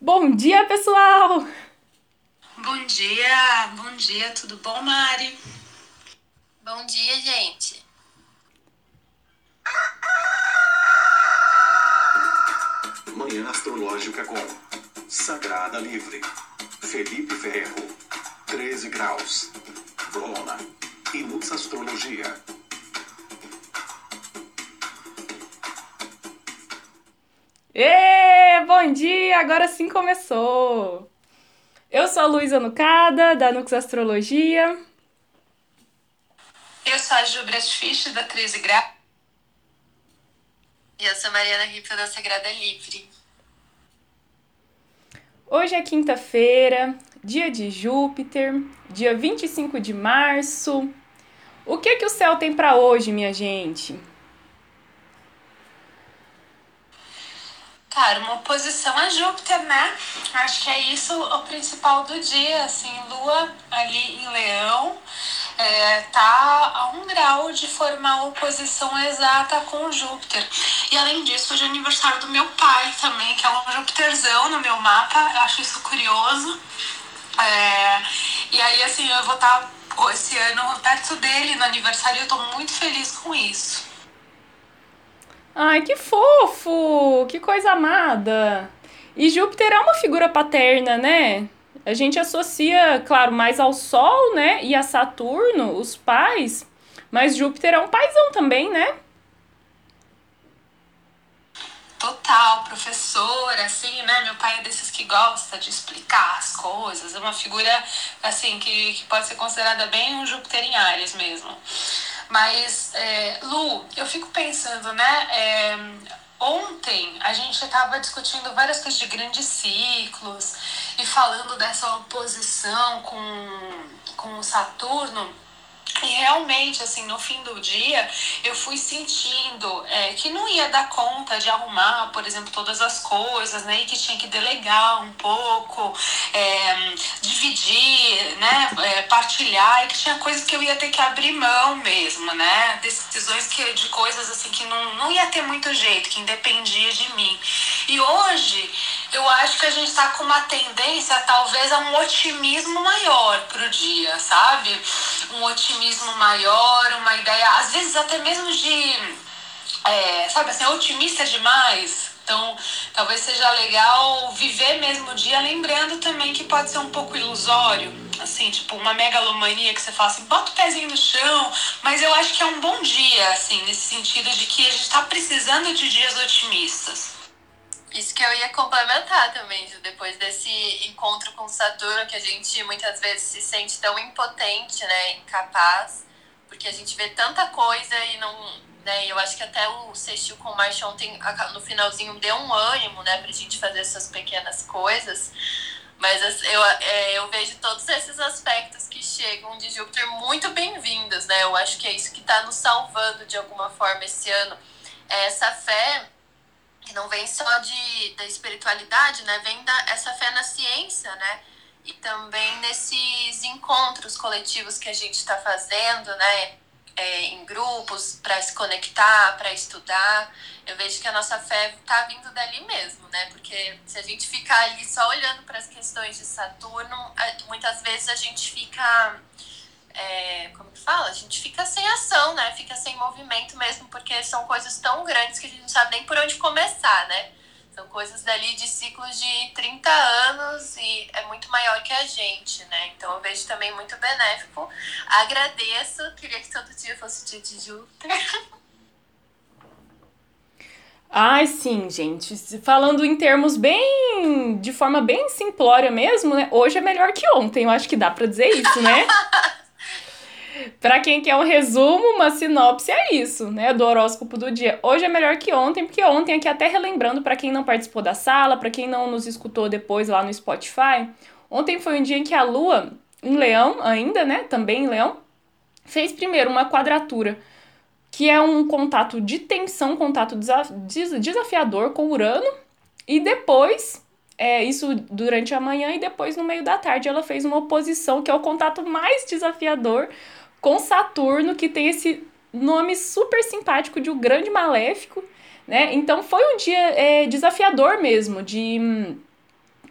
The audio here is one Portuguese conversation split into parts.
Bom dia, pessoal! Bom dia, bom dia, tudo bom, Mari? Bom dia, gente. Manhã Astrológica com Sagrada Livre, Felipe Ferro, 13 Graus, Brona e Luz Astrologia. Ê, bom dia! Agora sim começou! Eu sou a Luísa Nucada, da Nux Astrologia. Eu sou a Jubras Fisch, da 13 Graus. E eu sou Mariana Rita da Sagrada Livre. Hoje é quinta-feira, dia de Júpiter, dia 25 de março. O que que o céu tem para hoje, minha gente? Cara, uma oposição a Júpiter, né? Acho que é isso o principal do dia, assim, Lua ali em Leão. É, tá a um grau de formar oposição exata com Júpiter. E além disso, hoje é aniversário do meu pai também, que é um Júpiterzão no meu mapa. Eu acho isso curioso. É, e aí, assim, eu vou estar esse ano perto dele no aniversário eu tô muito feliz com isso. Ai, que fofo! Que coisa amada! E Júpiter é uma figura paterna, né? A gente associa, claro, mais ao Sol, né? E a Saturno, os pais. Mas Júpiter é um paizão também, né? Total, professor, assim, né? Meu pai é desses que gosta de explicar as coisas. É uma figura, assim, que, que pode ser considerada bem um Júpiter em Ares mesmo. Mas, é, Lu, eu fico pensando, né? É, ontem a gente estava discutindo várias coisas de grandes ciclos e falando dessa oposição com, com o Saturno. E realmente, assim, no fim do dia, eu fui sentindo é, que não ia dar conta de arrumar, por exemplo, todas as coisas, né? E que tinha que delegar um pouco, é, dividir, né? É, partilhar, e que tinha coisas que eu ia ter que abrir mão mesmo, né? Decisões que, de coisas, assim, que não, não ia ter muito jeito, que independia de mim. E hoje, eu acho que a gente está com uma tendência, talvez, a um otimismo maior pro dia, sabe? Um otimismo maior, uma ideia, às vezes até mesmo de, é, sabe assim, otimista demais. Então, talvez seja legal viver mesmo o dia, lembrando também que pode ser um pouco ilusório, assim, tipo uma megalomania que você fala assim, bota o pezinho no chão, mas eu acho que é um bom dia, assim, nesse sentido de que a gente está precisando de dias otimistas. Isso que eu ia complementar também, Ju, depois desse encontro com Saturno, que a gente muitas vezes se sente tão impotente, né, incapaz, porque a gente vê tanta coisa e não. Né, eu acho que até o sextil com Marte ontem, no finalzinho, deu um ânimo, né, pra gente fazer essas pequenas coisas. Mas eu, é, eu vejo todos esses aspectos que chegam de Júpiter muito bem-vindos, né? Eu acho que é isso que está nos salvando de alguma forma esse ano. É essa fé que não vem só de, da espiritualidade, né? Vem da, essa fé na ciência, né? E também nesses encontros coletivos que a gente está fazendo, né? É, em grupos, para se conectar, para estudar. Eu vejo que a nossa fé está vindo dali mesmo, né? Porque se a gente ficar ali só olhando para as questões de Saturno, muitas vezes a gente fica é, como que fala? A gente fica sem ação, né? Fica sem movimento mesmo, porque são coisas tão grandes que a gente não sabe nem por onde começar, né? São coisas dali de ciclos de 30 anos e é muito maior que a gente, né? Então eu vejo também muito benéfico. Agradeço, queria que todo dia fosse dia de Júpiter. Ai, sim, gente. Falando em termos bem. de forma bem simplória mesmo, né? Hoje é melhor que ontem. Eu acho que dá pra dizer isso, né? Para quem quer um resumo, uma sinopse é isso, né, do horóscopo do dia. Hoje é melhor que ontem, porque ontem aqui até relembrando para quem não participou da sala, para quem não nos escutou depois lá no Spotify, ontem foi um dia em que a lua em Leão ainda, né, também em Leão, fez primeiro uma quadratura, que é um contato de tensão, contato desafiador com Urano, e depois é, isso durante a manhã e depois no meio da tarde ela fez uma oposição, que é o contato mais desafiador com Saturno, que tem esse nome super simpático de o Grande Maléfico, né? Então foi um dia é, desafiador mesmo, de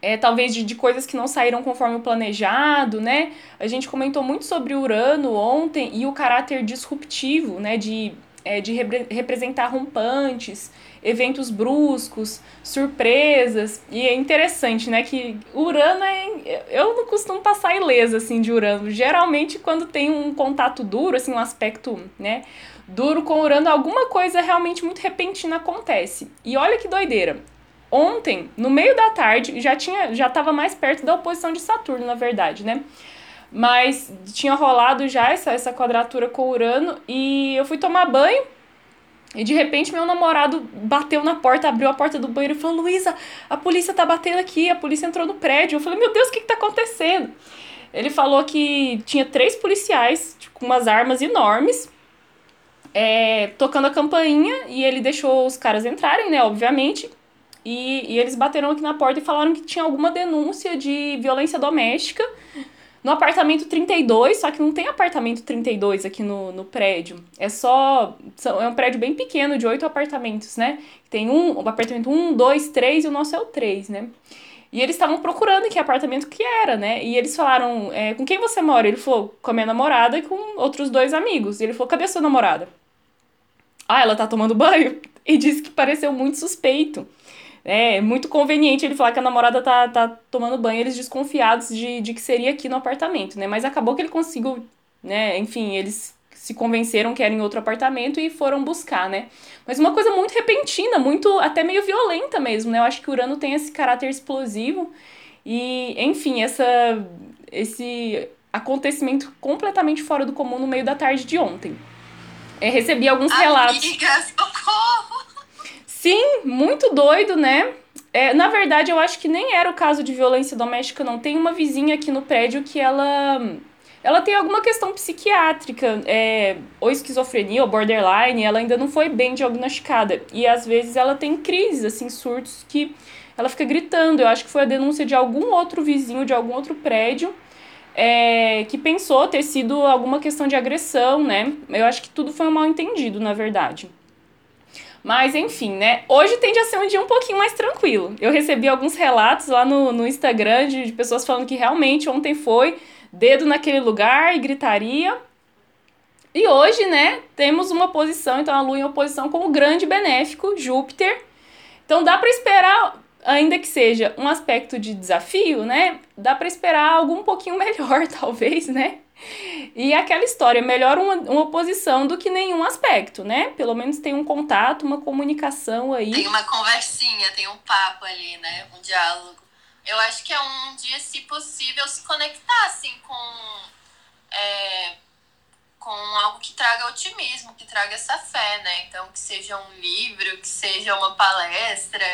é, talvez de, de coisas que não saíram conforme o planejado, né? A gente comentou muito sobre Urano ontem e o caráter disruptivo, né? De, é, de repre representar rompantes, eventos bruscos, surpresas. E é interessante, né? Que Urano é. Eu não costumo passar ilesa assim de Urano. Geralmente, quando tem um contato duro, assim, um aspecto, né? Duro com Urano, alguma coisa realmente muito repentina acontece. E olha que doideira ontem, no meio da tarde, já tinha já estava mais perto da oposição de Saturno, na verdade, né? Mas tinha rolado já essa, essa quadratura com Urano e eu fui tomar banho e de repente meu namorado bateu na porta, abriu a porta do banheiro e falou: Luísa, a polícia tá batendo aqui, a polícia entrou no prédio. Eu falei: Meu Deus, o que, que tá acontecendo? Ele falou que tinha três policiais tipo, com umas armas enormes é, tocando a campainha e ele deixou os caras entrarem, né? Obviamente. E, e eles bateram aqui na porta e falaram que tinha alguma denúncia de violência doméstica no apartamento 32, só que não tem apartamento 32 aqui no, no prédio. É só. É um prédio bem pequeno, de oito apartamentos, né? Tem um, o apartamento 1, 2, 3 e o nosso é o 3, né? E eles estavam procurando que apartamento que era, né? E eles falaram, é, com quem você mora? Ele falou, com a minha namorada e com outros dois amigos. E ele falou, cadê a sua namorada? Ah, ela tá tomando banho? E disse que pareceu muito suspeito. É muito conveniente ele falar que a namorada tá, tá tomando banho, eles desconfiados de, de que seria aqui no apartamento, né? Mas acabou que ele conseguiu, né? Enfim, eles se convenceram que era em outro apartamento e foram buscar, né? Mas uma coisa muito repentina, muito até meio violenta mesmo, né? Eu acho que o Urano tem esse caráter explosivo e, enfim, essa esse acontecimento completamente fora do comum no meio da tarde de ontem. É, recebi alguns Amiga, relatos. socorro! Sim, muito doido, né? É, na verdade, eu acho que nem era o caso de violência doméstica, não. Tem uma vizinha aqui no prédio que ela. Ela tem alguma questão psiquiátrica, é, ou esquizofrenia, ou borderline, ela ainda não foi bem diagnosticada. E às vezes ela tem crises, assim, surtos que ela fica gritando. Eu acho que foi a denúncia de algum outro vizinho de algum outro prédio é, que pensou ter sido alguma questão de agressão, né? Eu acho que tudo foi um mal entendido, na verdade. Mas enfim, né? Hoje tende a ser um dia um pouquinho mais tranquilo. Eu recebi alguns relatos lá no, no Instagram de, de pessoas falando que realmente ontem foi dedo naquele lugar e gritaria. E hoje, né, temos uma posição, então a Lua em oposição com o grande benéfico, Júpiter. Então dá para esperar, ainda que seja um aspecto de desafio, né? Dá para esperar algo um pouquinho melhor, talvez, né? E aquela história, melhor uma, uma oposição do que nenhum aspecto, né? Pelo menos tem um contato, uma comunicação aí. Tem uma conversinha, tem um papo ali, né? Um diálogo. Eu acho que é um dia, se possível, se conectar, assim, com... É, com algo que traga otimismo, que traga essa fé, né? Então, que seja um livro, que seja uma palestra,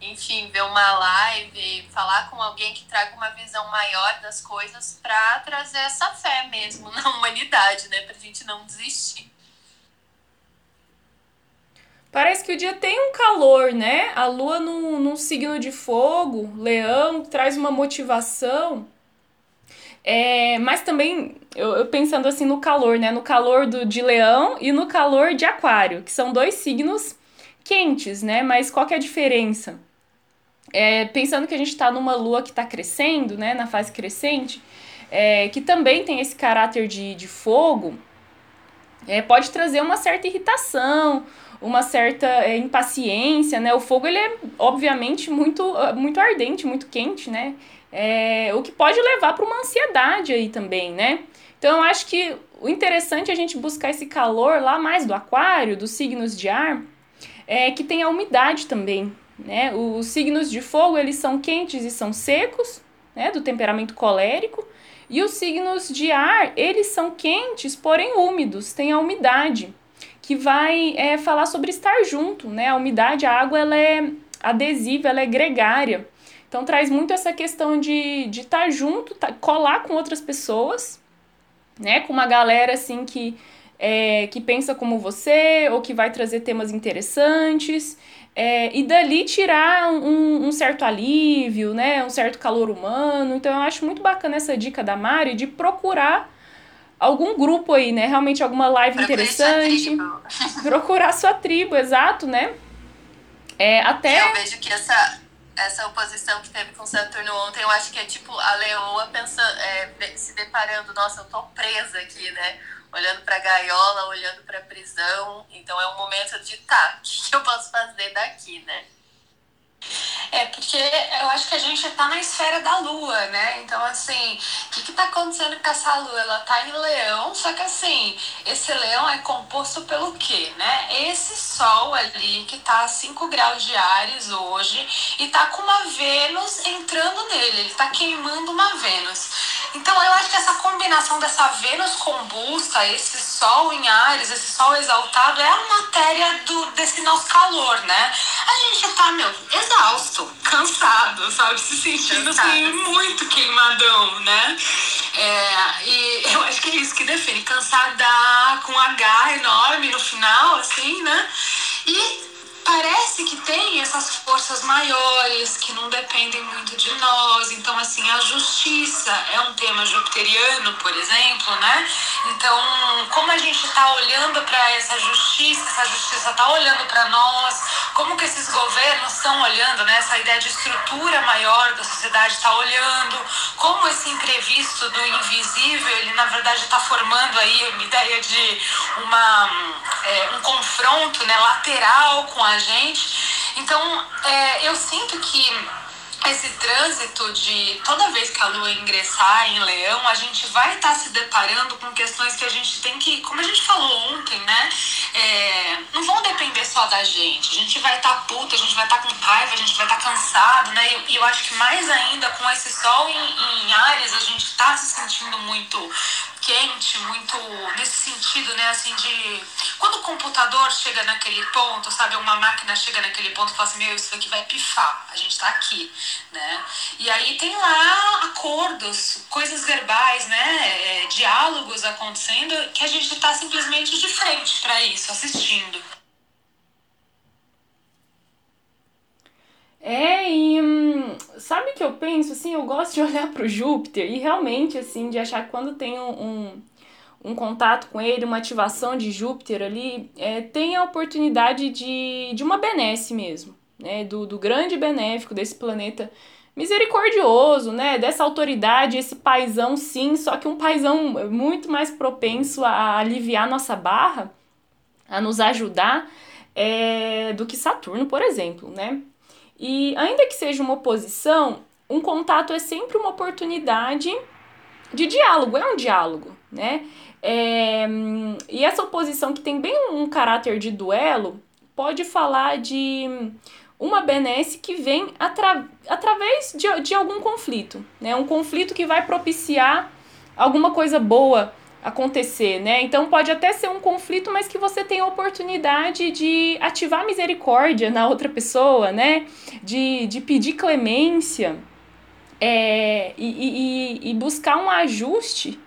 enfim, ver uma live, falar com alguém que traga uma visão maior das coisas para trazer essa fé mesmo na humanidade, né? Pra gente não desistir. Parece que o dia tem um calor, né? A lua num, num signo de fogo, leão, traz uma motivação. É, mas também, eu, eu, pensando assim no calor, né? No calor do, de leão e no calor de aquário, que são dois signos quentes, né? Mas qual que é a diferença? É, pensando que a gente está numa lua que está crescendo, né, na fase crescente, é, que também tem esse caráter de, de fogo, é, pode trazer uma certa irritação, uma certa é, impaciência, né? O fogo, ele é, obviamente, muito, muito ardente, muito quente, né? É, o que pode levar para uma ansiedade aí também, né? Então, eu acho que o interessante é a gente buscar esse calor lá mais do aquário, dos signos de ar, é, que tem a umidade também, né? Os signos de fogo, eles são quentes e são secos, né? do temperamento colérico. E os signos de ar, eles são quentes, porém úmidos, tem a umidade, que vai é, falar sobre estar junto, né? A umidade, a água, ela é adesiva, ela é gregária. Então traz muito essa questão de, de estar junto, tá, colar com outras pessoas, né? Com uma galera assim que, é, que pensa como você, ou que vai trazer temas interessantes. É, e dali tirar um, um, certo alívio, né? Um certo calor humano. Então eu acho muito bacana essa dica da Mari de procurar algum grupo aí, né? Realmente alguma live interessante. Sua procurar sua tribo, exato, né? É, até. Eu vejo que essa, essa oposição que teve com Saturno ontem, eu acho que é tipo a leoa pensando, é, se deparando, nossa, eu tô presa aqui, né? Olhando pra gaiola, olhando pra prisão. Então é um momento de tá, o que eu posso fazer daqui, né? É, porque eu acho que a gente está na esfera da lua, né? Então, assim, o que, está acontecendo com essa lua? Ela está em leão, só que assim, esse leão é composto pelo quê, né? Esse sol ali que está a 5 graus de Ares hoje e tá com uma Vênus entrando nele, ele está queimando uma Vênus. Então eu acho que essa combinação dessa Vênus combusta, esse Sol em Ares, esse Sol exaltado, é a matéria do, desse nosso calor, né? A gente tá, meu, exausto, cansado, sabe? Se sentindo assim, muito queimadão, né? É, e eu acho que é isso que define, cansada com H enorme no final, assim, né? E parece que tem essas forças maiores que não dependem muito de nós. Então, assim, a justiça é um tema jupiteriano, por exemplo, né? Então, como a gente está olhando para essa justiça, essa justiça está olhando para nós, como que esses governos estão olhando, né? Essa ideia de estrutura maior da sociedade está olhando, como esse imprevisto do invisível, ele na verdade está formando aí uma ideia de uma, é, um confronto né, lateral com a gente. Então, é, eu sinto que esse trânsito de toda vez que a lua ingressar em leão, a gente vai estar tá se deparando com questões que a gente tem que, como a gente falou ontem, né? É, não vão depender só da gente. A gente vai estar tá puta, a gente vai estar tá com raiva, a gente vai estar cansado, né? E, eu acho que mais ainda com esse sol em, em Ares, a gente está se sentindo muito quente, muito nesse sentido, né, assim, de quando o computador chega naquele ponto, sabe, uma máquina chega naquele ponto e fala assim, meu, isso aqui vai pifar, a gente tá aqui, né? E aí tem lá acordos, coisas verbais, né, é, diálogos acontecendo que a gente tá simplesmente de frente para isso, assistindo. É, e hum, sabe o que eu penso? Assim, eu gosto de olhar para o Júpiter e realmente, assim, de achar que quando tem um, um, um, contato com ele, uma ativação de Júpiter ali, é, tem a oportunidade de, de uma benesse mesmo, né? Do, do grande benéfico desse planeta misericordioso, né? Dessa autoridade, esse paizão, sim, só que um paizão muito mais propenso a aliviar nossa barra, a nos ajudar, é, do que Saturno, por exemplo, né? E ainda que seja uma oposição, um contato é sempre uma oportunidade de diálogo, é um diálogo, né? É, e essa oposição que tem bem um caráter de duelo pode falar de uma benesse que vem atra através de, de algum conflito, né? Um conflito que vai propiciar alguma coisa boa acontecer, né? Então pode até ser um conflito, mas que você tem a oportunidade de ativar misericórdia na outra pessoa, né? De, de pedir clemência é, e, e, e buscar um ajuste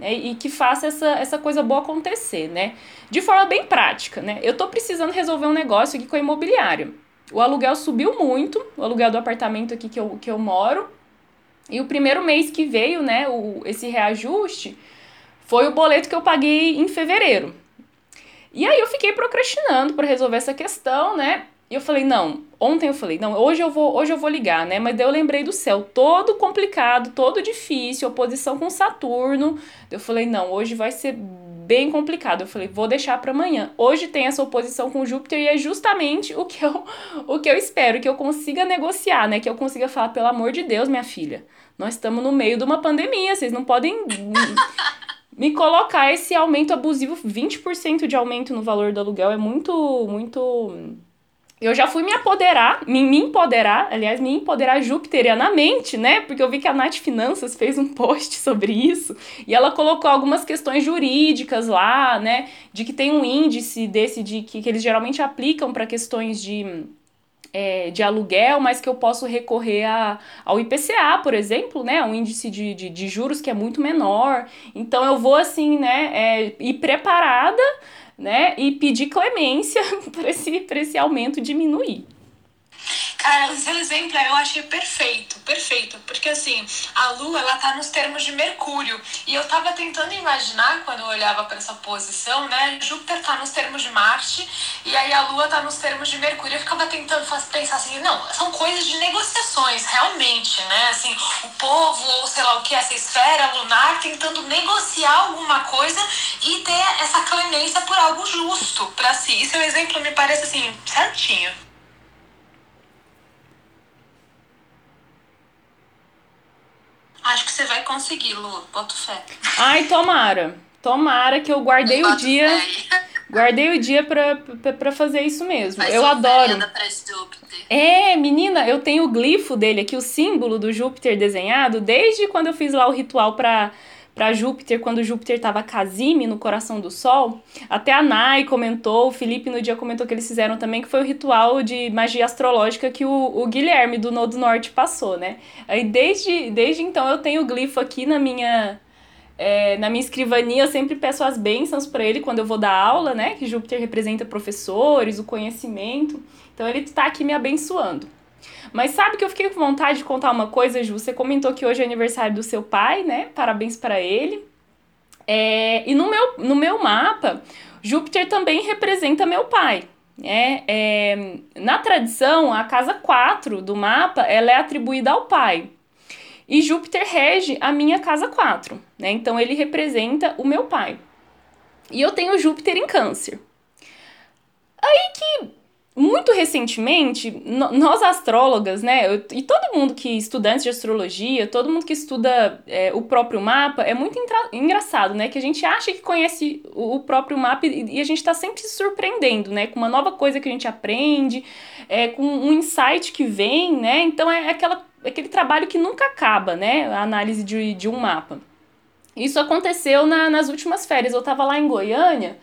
né? e que faça essa, essa coisa boa acontecer, né? De forma bem prática, né? Eu tô precisando resolver um negócio aqui com a imobiliária. O aluguel subiu muito, o aluguel do apartamento aqui que eu, que eu moro. E o primeiro mês que veio, né, o, esse reajuste, foi o boleto que eu paguei em fevereiro. E aí eu fiquei procrastinando para resolver essa questão, né? E eu falei, não, ontem eu falei, não, hoje eu vou, hoje eu vou ligar, né? Mas daí eu lembrei do céu, todo complicado, todo difícil, oposição com Saturno. Eu falei, não, hoje vai ser bem complicado. Eu falei, vou deixar para amanhã. Hoje tem essa oposição com Júpiter e é justamente o que eu o que eu espero que eu consiga negociar, né? Que eu consiga falar, pelo amor de Deus, minha filha, nós estamos no meio de uma pandemia, vocês não podem me colocar esse aumento abusivo, 20% de aumento no valor do aluguel é muito, muito. Eu já fui me apoderar, me, me empoderar, aliás, me empoderar jupiterianamente, né? Porque eu vi que a Nath Finanças fez um post sobre isso e ela colocou algumas questões jurídicas lá, né? De que tem um índice desse de que, que eles geralmente aplicam para questões de é, de aluguel, mas que eu posso recorrer a, ao IPCA, por exemplo, né? Um índice de, de, de juros que é muito menor. Então eu vou assim, né, é, ir preparada, né? E pedir clemência para esse, esse aumento diminuir. Cara, o seu exemplo eu achei perfeito, perfeito. Porque assim, a Lua, ela tá nos termos de Mercúrio. E eu tava tentando imaginar, quando eu olhava para essa posição, né? Júpiter tá nos termos de Marte, e aí a Lua tá nos termos de Mercúrio. Eu ficava tentando pensar assim, não, são coisas de negociações, realmente, né? Assim, o povo, ou sei lá o que, essa esfera lunar, tentando negociar alguma coisa e ter essa clemência por algo justo para si. E seu exemplo me parece assim, certinho. Acho que você vai conseguir, Lu. Boto fé. Ai, tomara. Tomara que eu guardei o dia. Guardei o dia pra, pra, pra fazer isso mesmo. eu adoro. É, menina, eu tenho o glifo dele aqui, o símbolo do Júpiter desenhado, desde quando eu fiz lá o ritual pra para Júpiter, quando Júpiter estava casime no coração do Sol. Até a Nai comentou, o Felipe no dia comentou que eles fizeram também, que foi o ritual de magia astrológica que o, o Guilherme do Nodo Norte passou, né? Aí desde, desde então eu tenho o glifo aqui na minha. É, na minha escrivania, eu sempre peço as bênçãos para ele quando eu vou dar aula, né? Que Júpiter representa professores, o conhecimento. Então ele está aqui me abençoando. Mas sabe que eu fiquei com vontade de contar uma coisa, Ju? Você comentou que hoje é aniversário do seu pai, né? Parabéns para ele. É, e no meu, no meu mapa, Júpiter também representa meu pai. É, é, na tradição, a casa 4 do mapa ela é atribuída ao pai. E Júpiter rege a minha casa 4. Né? Então ele representa o meu pai. E eu tenho Júpiter em câncer. Aí que muito recentemente, nós astrólogas, né, eu, e todo mundo que estudantes de astrologia, todo mundo que estuda é, o próprio mapa, é muito engraçado, né, que a gente acha que conhece o, o próprio mapa e, e a gente está sempre se surpreendendo, né, com uma nova coisa que a gente aprende, é, com um insight que vem, né, então é aquela, aquele trabalho que nunca acaba, né, a análise de, de um mapa. Isso aconteceu na, nas últimas férias, eu estava lá em Goiânia,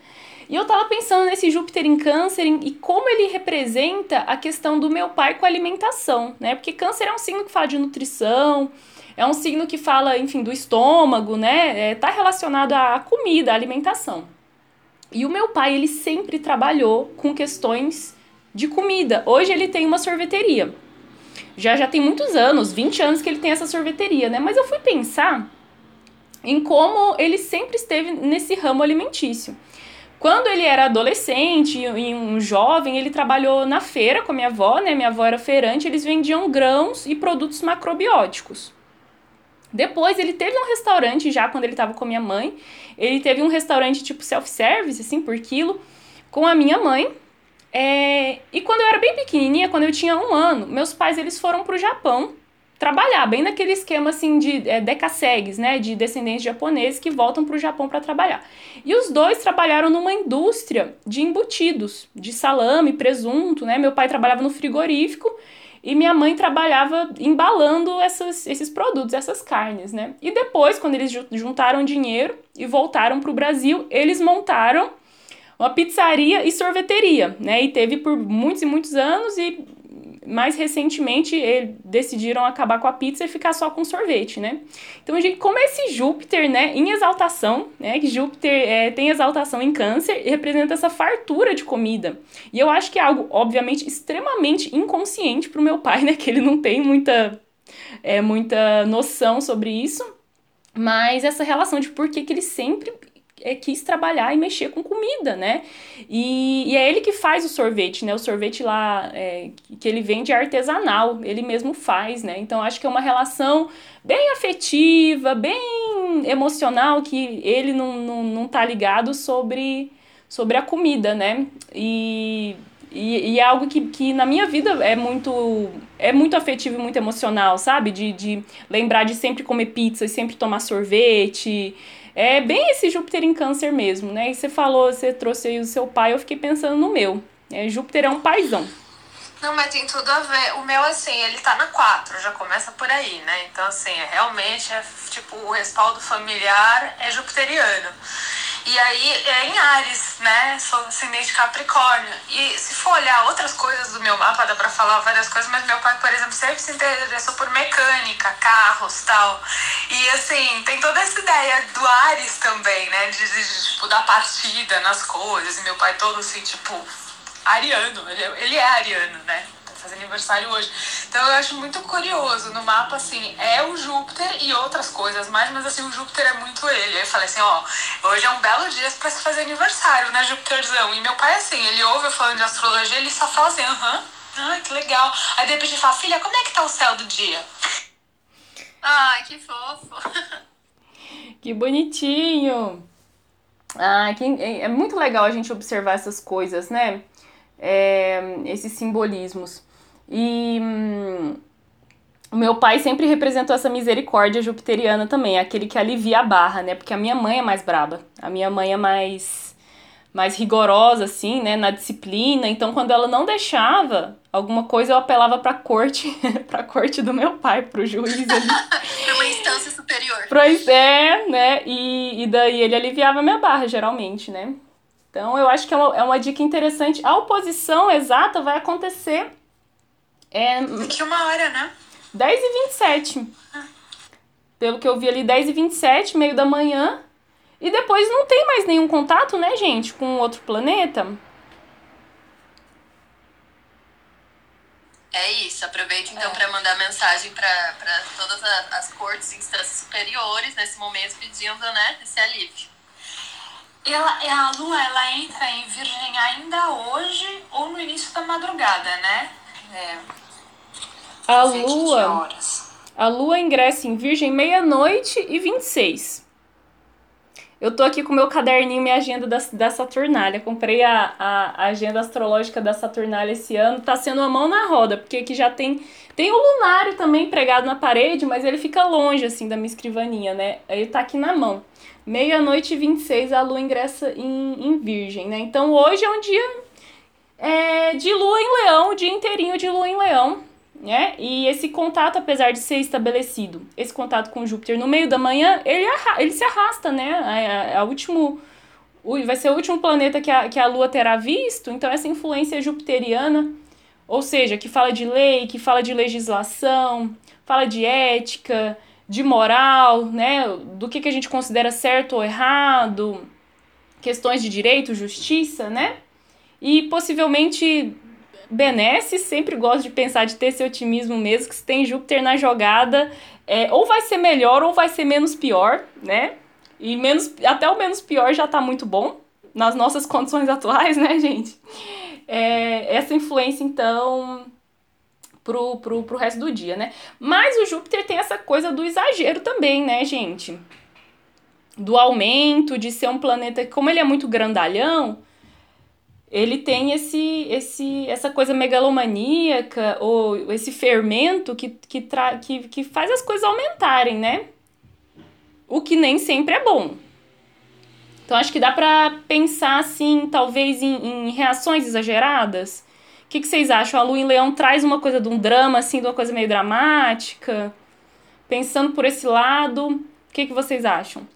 e eu tava pensando nesse Júpiter em câncer e como ele representa a questão do meu pai com a alimentação, né? Porque câncer é um signo que fala de nutrição, é um signo que fala, enfim, do estômago, né? É, tá relacionado à comida, à alimentação. E o meu pai, ele sempre trabalhou com questões de comida. Hoje ele tem uma sorveteria. Já já tem muitos anos, 20 anos que ele tem essa sorveteria, né? Mas eu fui pensar em como ele sempre esteve nesse ramo alimentício. Quando ele era adolescente e um jovem, ele trabalhou na feira com a minha avó, né? Minha avó era feirante, eles vendiam grãos e produtos macrobióticos. Depois ele teve um restaurante já quando ele estava com a minha mãe. Ele teve um restaurante tipo self-service, assim, por quilo, com a minha mãe. É... E quando eu era bem pequenininha, quando eu tinha um ano, meus pais eles foram para o Japão trabalhar, bem naquele esquema assim de é, decassegues, né, de descendentes japoneses que voltam para o Japão para trabalhar. E os dois trabalharam numa indústria de embutidos, de salame, presunto, né? Meu pai trabalhava no frigorífico e minha mãe trabalhava embalando essas, esses produtos, essas carnes, né? E depois, quando eles juntaram dinheiro e voltaram para o Brasil, eles montaram uma pizzaria e sorveteria, né? E teve por muitos e muitos anos e mais recentemente eles decidiram acabar com a pizza e ficar só com sorvete, né? Então, gente, como esse Júpiter, né, em exaltação, né, que Júpiter é, tem exaltação em câncer e representa essa fartura de comida. E eu acho que é algo, obviamente, extremamente inconsciente pro meu pai, né, que ele não tem muita, é, muita noção sobre isso, mas essa relação de por que, que ele sempre é, quis trabalhar e mexer com comida, né? E, e é ele que faz o sorvete, né? O sorvete lá é, que ele vende é artesanal, ele mesmo faz, né? Então acho que é uma relação bem afetiva, bem emocional, que ele não, não, não tá ligado sobre, sobre a comida, né? E e, e, é algo que, que na minha vida é muito é muito afetivo e muito emocional, sabe? De, de lembrar de sempre comer pizza e sempre tomar sorvete. É bem esse Júpiter em câncer mesmo, né? E você falou, você trouxe aí o seu pai, eu fiquei pensando no meu. É, Júpiter é um paizão. Não, mas tem tudo a ver. O meu, assim, ele tá na 4, já começa por aí, né? Então, assim, é, realmente é tipo o respaldo familiar é jupiteriano. E aí é em Ares, né? Sou ascendente Capricórnio. E se for olhar outras coisas do meu mapa, dá pra falar várias coisas, mas meu pai, por exemplo, sempre se interessou por mecânica, carros tal. E assim, tem toda essa ideia do Ares também, né? De, de, de tipo, dar partida nas coisas. E meu pai todo assim, tipo, ariano. Ele, ele é ariano, né? Fazer aniversário hoje. Então eu acho muito curioso. No mapa, assim, é o Júpiter e outras coisas mais, mas assim, o Júpiter é muito ele. Aí eu falei assim, ó, hoje é um belo dia pra se fazer aniversário, né, Júpiterzão? E meu pai, assim, ele ouve eu falando de astrologia, ele só fala assim, aham, ai, que legal. Aí de repente ele fala, filha, como é que tá o céu do dia? Ai, que fofo. Que bonitinho. Ah, que, é, é muito legal a gente observar essas coisas, né? É, esses simbolismos. E hum, o meu pai sempre representou essa misericórdia jupiteriana também, aquele que alivia a barra, né? Porque a minha mãe é mais braba, a minha mãe é mais mais rigorosa assim, né, na disciplina. Então, quando ela não deixava alguma coisa, eu apelava para corte, para corte do meu pai, pro juiz ali. pra uma instância superior. Pois é, né? E, e daí ele aliviava a minha barra, geralmente, né? Então, eu acho que é uma, é uma dica interessante. A oposição exata vai acontecer é, Daqui uma hora, né? 10 e 27. Pelo que eu vi ali, 10 e 27, meio da manhã. E depois não tem mais nenhum contato, né, gente, com outro planeta. É isso, aproveita então é. para mandar mensagem para todas as cortes e instâncias superiores nesse momento pedindo né, esse alívio. Ela, a lua ela entra em Virgem ainda hoje ou no início da madrugada, né? É, a lua. A lua ingressa em Virgem meia-noite e 26. Eu tô aqui com meu caderninho, minha agenda da, da Saturnália. Comprei a, a, a, agenda astrológica da Saturnália esse ano. Tá sendo uma mão na roda, porque aqui já tem. Tem o lunário também pregado na parede, mas ele fica longe, assim, da minha escrivaninha, né? Ele tá aqui na mão. Meia-noite e 26 a lua ingressa em, em Virgem, né? Então hoje é um dia é, de lua em leão, o dia inteirinho de lua em leão né? E esse contato, apesar de ser estabelecido, esse contato com Júpiter no meio da manhã, ele, ele se arrasta, né? A, a, a último, o, vai ser o último planeta que a, que a Lua terá visto, então essa influência jupiteriana, ou seja, que fala de lei, que fala de legislação, fala de ética, de moral, né? Do que, que a gente considera certo ou errado, questões de direito, justiça, né? E possivelmente Benesse sempre gosta de pensar, de ter esse otimismo mesmo, que se tem Júpiter na jogada, é, ou vai ser melhor ou vai ser menos pior, né? E menos, até o menos pior já tá muito bom, nas nossas condições atuais, né, gente? É, essa influência, então, pro, pro, pro resto do dia, né? Mas o Júpiter tem essa coisa do exagero também, né, gente? Do aumento, de ser um planeta, como ele é muito grandalhão, ele tem esse, esse, essa coisa megalomaníaca ou esse fermento que, que, tra que, que faz as coisas aumentarem, né? O que nem sempre é bom. Então acho que dá para pensar assim, talvez em, em reações exageradas. O que, que vocês acham? A Lua em Leão traz uma coisa de um drama, assim, de uma coisa meio dramática? Pensando por esse lado, o que, que vocês acham?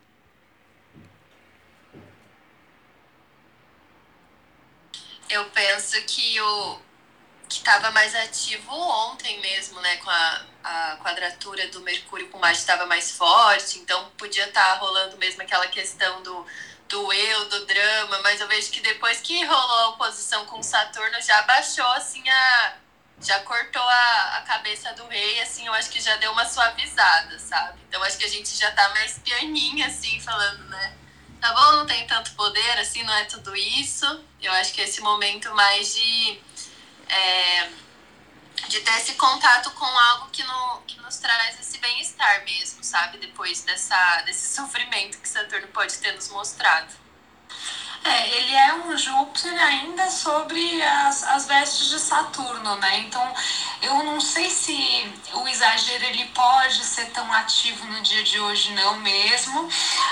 Eu penso que o que estava mais ativo ontem mesmo, né, com a, a quadratura do Mercúrio com Marte estava mais forte, então podia estar tá rolando mesmo aquela questão do, do eu, do drama, mas eu vejo que depois que rolou a oposição com Saturno já baixou assim a já cortou a, a cabeça do rei, assim, eu acho que já deu uma suavizada, sabe? Então acho que a gente já tá mais pianinha, assim, falando, né? Tá bom, não tem tanto poder, assim, não é tudo isso. Eu acho que esse momento mais de, é, de ter esse contato com algo que, no, que nos traz esse bem-estar mesmo, sabe? Depois dessa, desse sofrimento que Saturno pode ter nos mostrado. É, ele é um Júpiter ainda sobre as, as vestes de Saturno, né? Então, eu não sei se o exagero ele pode ser tão ativo no dia de hoje, não mesmo.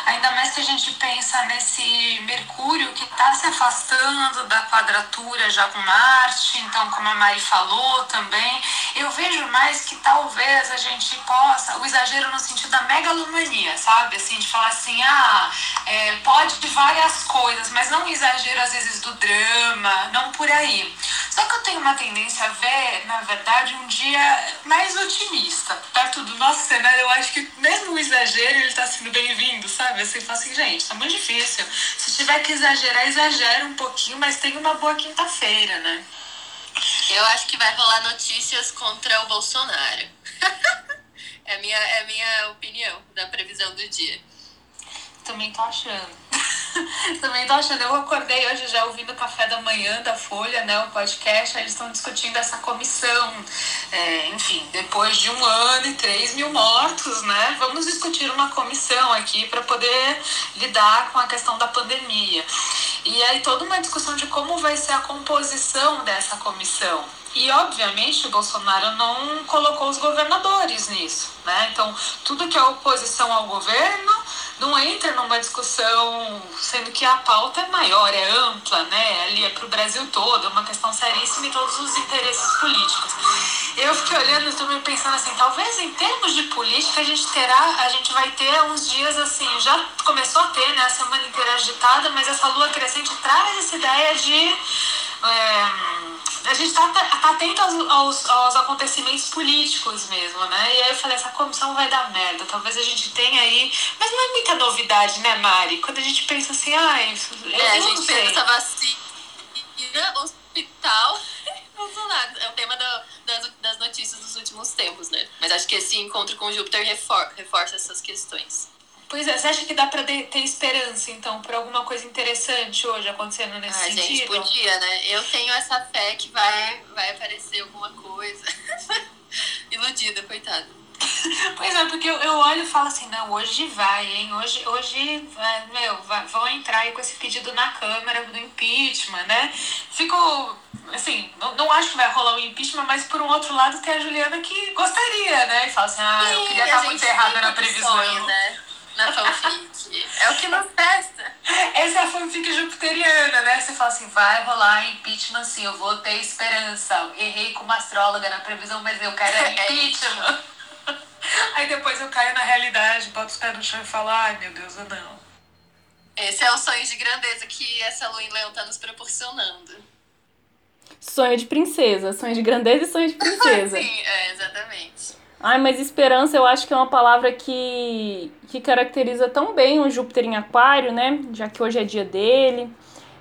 Ainda mais que a gente pensa nesse Mercúrio que está se afastando da quadratura já com Marte, então, como a Mari falou também, eu vejo mais que talvez a gente possa, o exagero no sentido da megalomania, sabe? Assim, de falar assim, ah, é, pode várias coisas, mas mas não exagero às vezes do drama, não por aí. Só que eu tenho uma tendência a ver, na verdade, um dia mais otimista. Perto do nosso cenário, eu acho que mesmo o exagero, ele tá sendo bem-vindo, sabe? Você fala assim, gente, tá muito difícil. Se tiver que exagerar, exagera um pouquinho, mas tem uma boa quinta-feira, né? Eu acho que vai rolar notícias contra o Bolsonaro. é, minha, é minha opinião da previsão do dia. Também tô achando. Também tô achando. Eu acordei hoje já ouvindo o café da manhã da Folha, né? O podcast, eles estão discutindo essa comissão. É, enfim, depois de um ano e três mil mortos, né? Vamos discutir uma comissão aqui para poder lidar com a questão da pandemia. E aí toda uma discussão de como vai ser a composição dessa comissão. E, obviamente, o Bolsonaro não colocou os governadores nisso, né? Então, tudo que é oposição ao governo não entra numa discussão, sendo que a pauta é maior, é ampla, né? Ali é para o Brasil todo, é uma questão seríssima e todos os interesses políticos. Eu fiquei olhando e estou pensando assim, talvez em termos de política a gente terá, a gente vai ter uns dias assim, já começou a ter, né? A semana inteira agitada, mas essa lua crescente traz essa ideia de. É, a gente está tá atento aos, aos, aos, acontecimentos políticos mesmo, né? E aí eu falei, essa comissão vai dar merda. Talvez a gente tenha aí. Mas não é muita novidade, né, Mari? Quando a gente pensa assim, ah, isso. É, a gente pensa vacina, hospital. Bolsonaro. É o tema do, das, das notícias dos últimos tempos, né? Mas acho que esse encontro com Júpiter refor, reforça essas questões. Pois é, você acha que dá pra ter esperança, então, por alguma coisa interessante hoje acontecendo nesse ah, sentido? gente, podia, né? Eu tenho essa fé que vai, vai aparecer alguma coisa. Iludida, coitada. Pois é, porque eu, eu olho e falo assim, não, hoje vai, hein? Hoje, hoje vai, meu, vai, vão entrar aí com esse pedido na Câmara do impeachment, né? Fico, assim, não, não acho que vai rolar o impeachment, mas por um outro lado tem a Juliana que gostaria, né? E fala assim, ah, eu queria estar muito errada na previsão. Sonho, né? Na fanfic. é o que nos testa. Essa é a fanfic jupiteriana, né? Você fala assim, vai rolar impeachment sim, eu vou ter esperança. Errei como astróloga na previsão, mas eu quero é impeachment. Aí depois eu caio na realidade, boto os pés no chão e falo, ai meu Deus, eu não. Esse é o sonho de grandeza que essa lua em leão tá nos proporcionando. Sonho de princesa, sonho de grandeza e sonho de princesa. Sim, é, exatamente. Ai, mas esperança eu acho que é uma palavra que, que caracteriza tão bem o Júpiter em Aquário, né? Já que hoje é dia dele.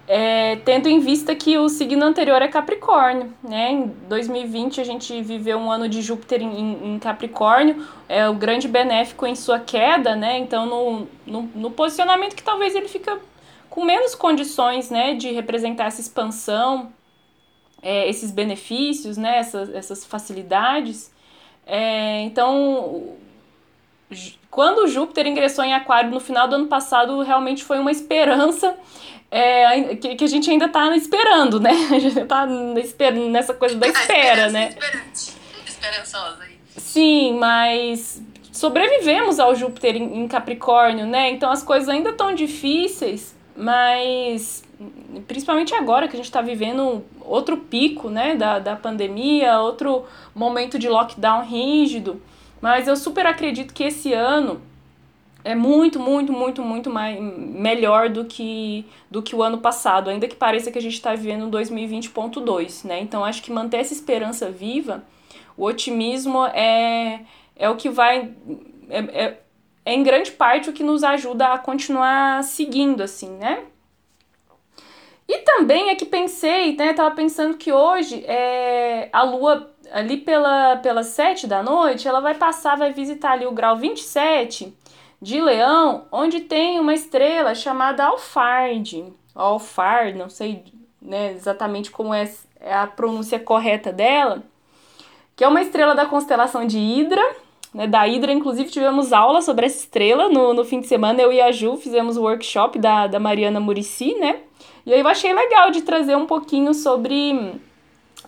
É, tendo em vista que o signo anterior é Capricórnio, né? Em 2020 a gente viveu um ano de Júpiter em, em Capricórnio, é o grande benéfico em sua queda, né? Então no, no, no posicionamento que talvez ele fica com menos condições, né, de representar essa expansão, é, esses benefícios, né, essas, essas facilidades. É, então, quando Júpiter ingressou em Aquário no final do ano passado, realmente foi uma esperança é, que, que, a gente ainda está esperando, né? A gente está nessa coisa da espera, né? Esperançosa aí. Sim, mas sobrevivemos ao Júpiter em, em Capricórnio, né? Então as coisas ainda estão difíceis, mas principalmente agora que a gente está vivendo outro pico né, da, da pandemia, outro momento de lockdown rígido. Mas eu super acredito que esse ano é muito, muito, muito, muito mais, melhor do que, do que o ano passado, ainda que pareça que a gente está vivendo 2020.2, né? Então acho que manter essa esperança viva, o otimismo é, é o que vai. É, é, é em grande parte o que nos ajuda a continuar seguindo, assim, né? E também é que pensei, né? Tava pensando que hoje é, a Lua, ali pela, pelas 7 da noite, ela vai passar, vai visitar ali o grau 27 de Leão, onde tem uma estrela chamada Alfard. Alfard, não sei né, exatamente como é, é a pronúncia correta dela, que é uma estrela da constelação de Hidra. Né, da Hidra, inclusive, tivemos aula sobre essa estrela no, no fim de semana. Eu e a Ju fizemos o workshop da, da Mariana Murici, né? E aí eu achei legal de trazer um pouquinho sobre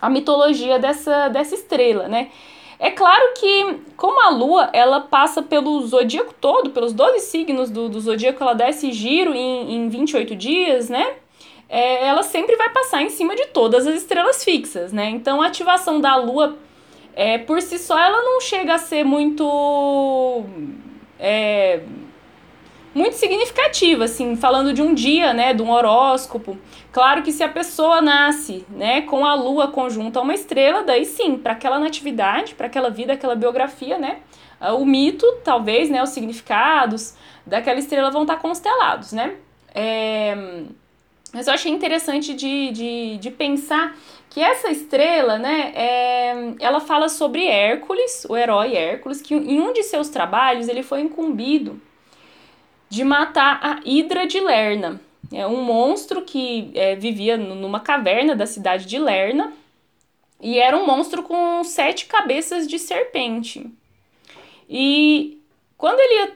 a mitologia dessa, dessa estrela, né? É claro que, como a Lua, ela passa pelo zodíaco todo, pelos 12 signos do, do zodíaco, ela dá esse giro em, em 28 dias, né? É, ela sempre vai passar em cima de todas as estrelas fixas, né? Então a ativação da Lua, é, por si só, ela não chega a ser muito. É, muito significativa, assim, falando de um dia, né, de um horóscopo. Claro que se a pessoa nasce, né, com a lua conjunta a uma estrela, daí sim, para aquela natividade, para aquela vida, aquela biografia, né, o mito, talvez, né, os significados daquela estrela vão estar constelados, né. É... Mas eu achei interessante de, de, de pensar que essa estrela, né, é, ela fala sobre Hércules, o herói Hércules, que em um de seus trabalhos ele foi incumbido de matar a Hidra de Lerna, é um monstro que é, vivia numa caverna da cidade de Lerna e era um monstro com sete cabeças de serpente. E quando ele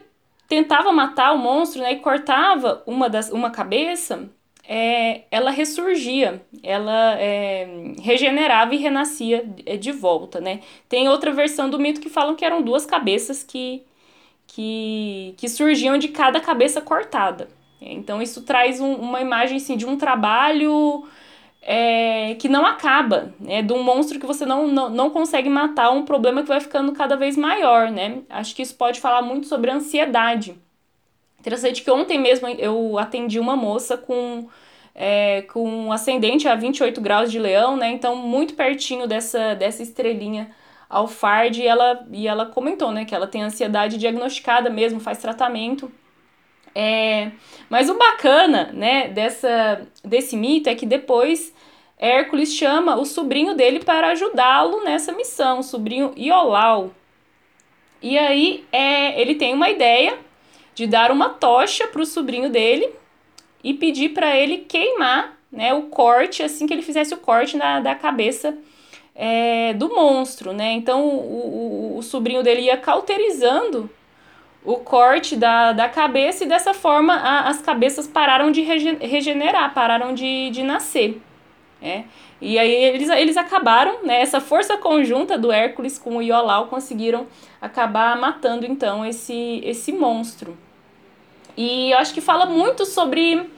tentava matar o monstro né, e cortava uma, das, uma cabeça, é, ela ressurgia, ela é, regenerava e renascia de volta, né? Tem outra versão do mito que falam que eram duas cabeças que, que, que surgiam de cada cabeça cortada. Então isso traz um, uma imagem assim, de um trabalho é, que não acaba, né? De um monstro que você não, não, não consegue matar, um problema que vai ficando cada vez maior, né? Acho que isso pode falar muito sobre ansiedade. Interessante que ontem mesmo eu atendi uma moça com, é, com ascendente a 28 graus de leão, né? Então, muito pertinho dessa, dessa estrelinha alfarde, e ela, e ela comentou, né, que ela tem ansiedade diagnosticada mesmo, faz tratamento. É, mas o bacana, né, dessa, desse mito é que depois Hércules chama o sobrinho dele para ajudá-lo nessa missão, o sobrinho Iolau. E aí é, ele tem uma ideia de dar uma tocha para o sobrinho dele e pedir para ele queimar né, o corte, assim que ele fizesse o corte na, da cabeça é, do monstro. Né? Então o, o, o sobrinho dele ia cauterizando o corte da, da cabeça e dessa forma a, as cabeças pararam de regenerar, pararam de, de nascer. É. E aí eles, eles acabaram, né, essa força conjunta do Hércules com o Iolau conseguiram acabar matando então esse, esse monstro. E eu acho que fala muito sobre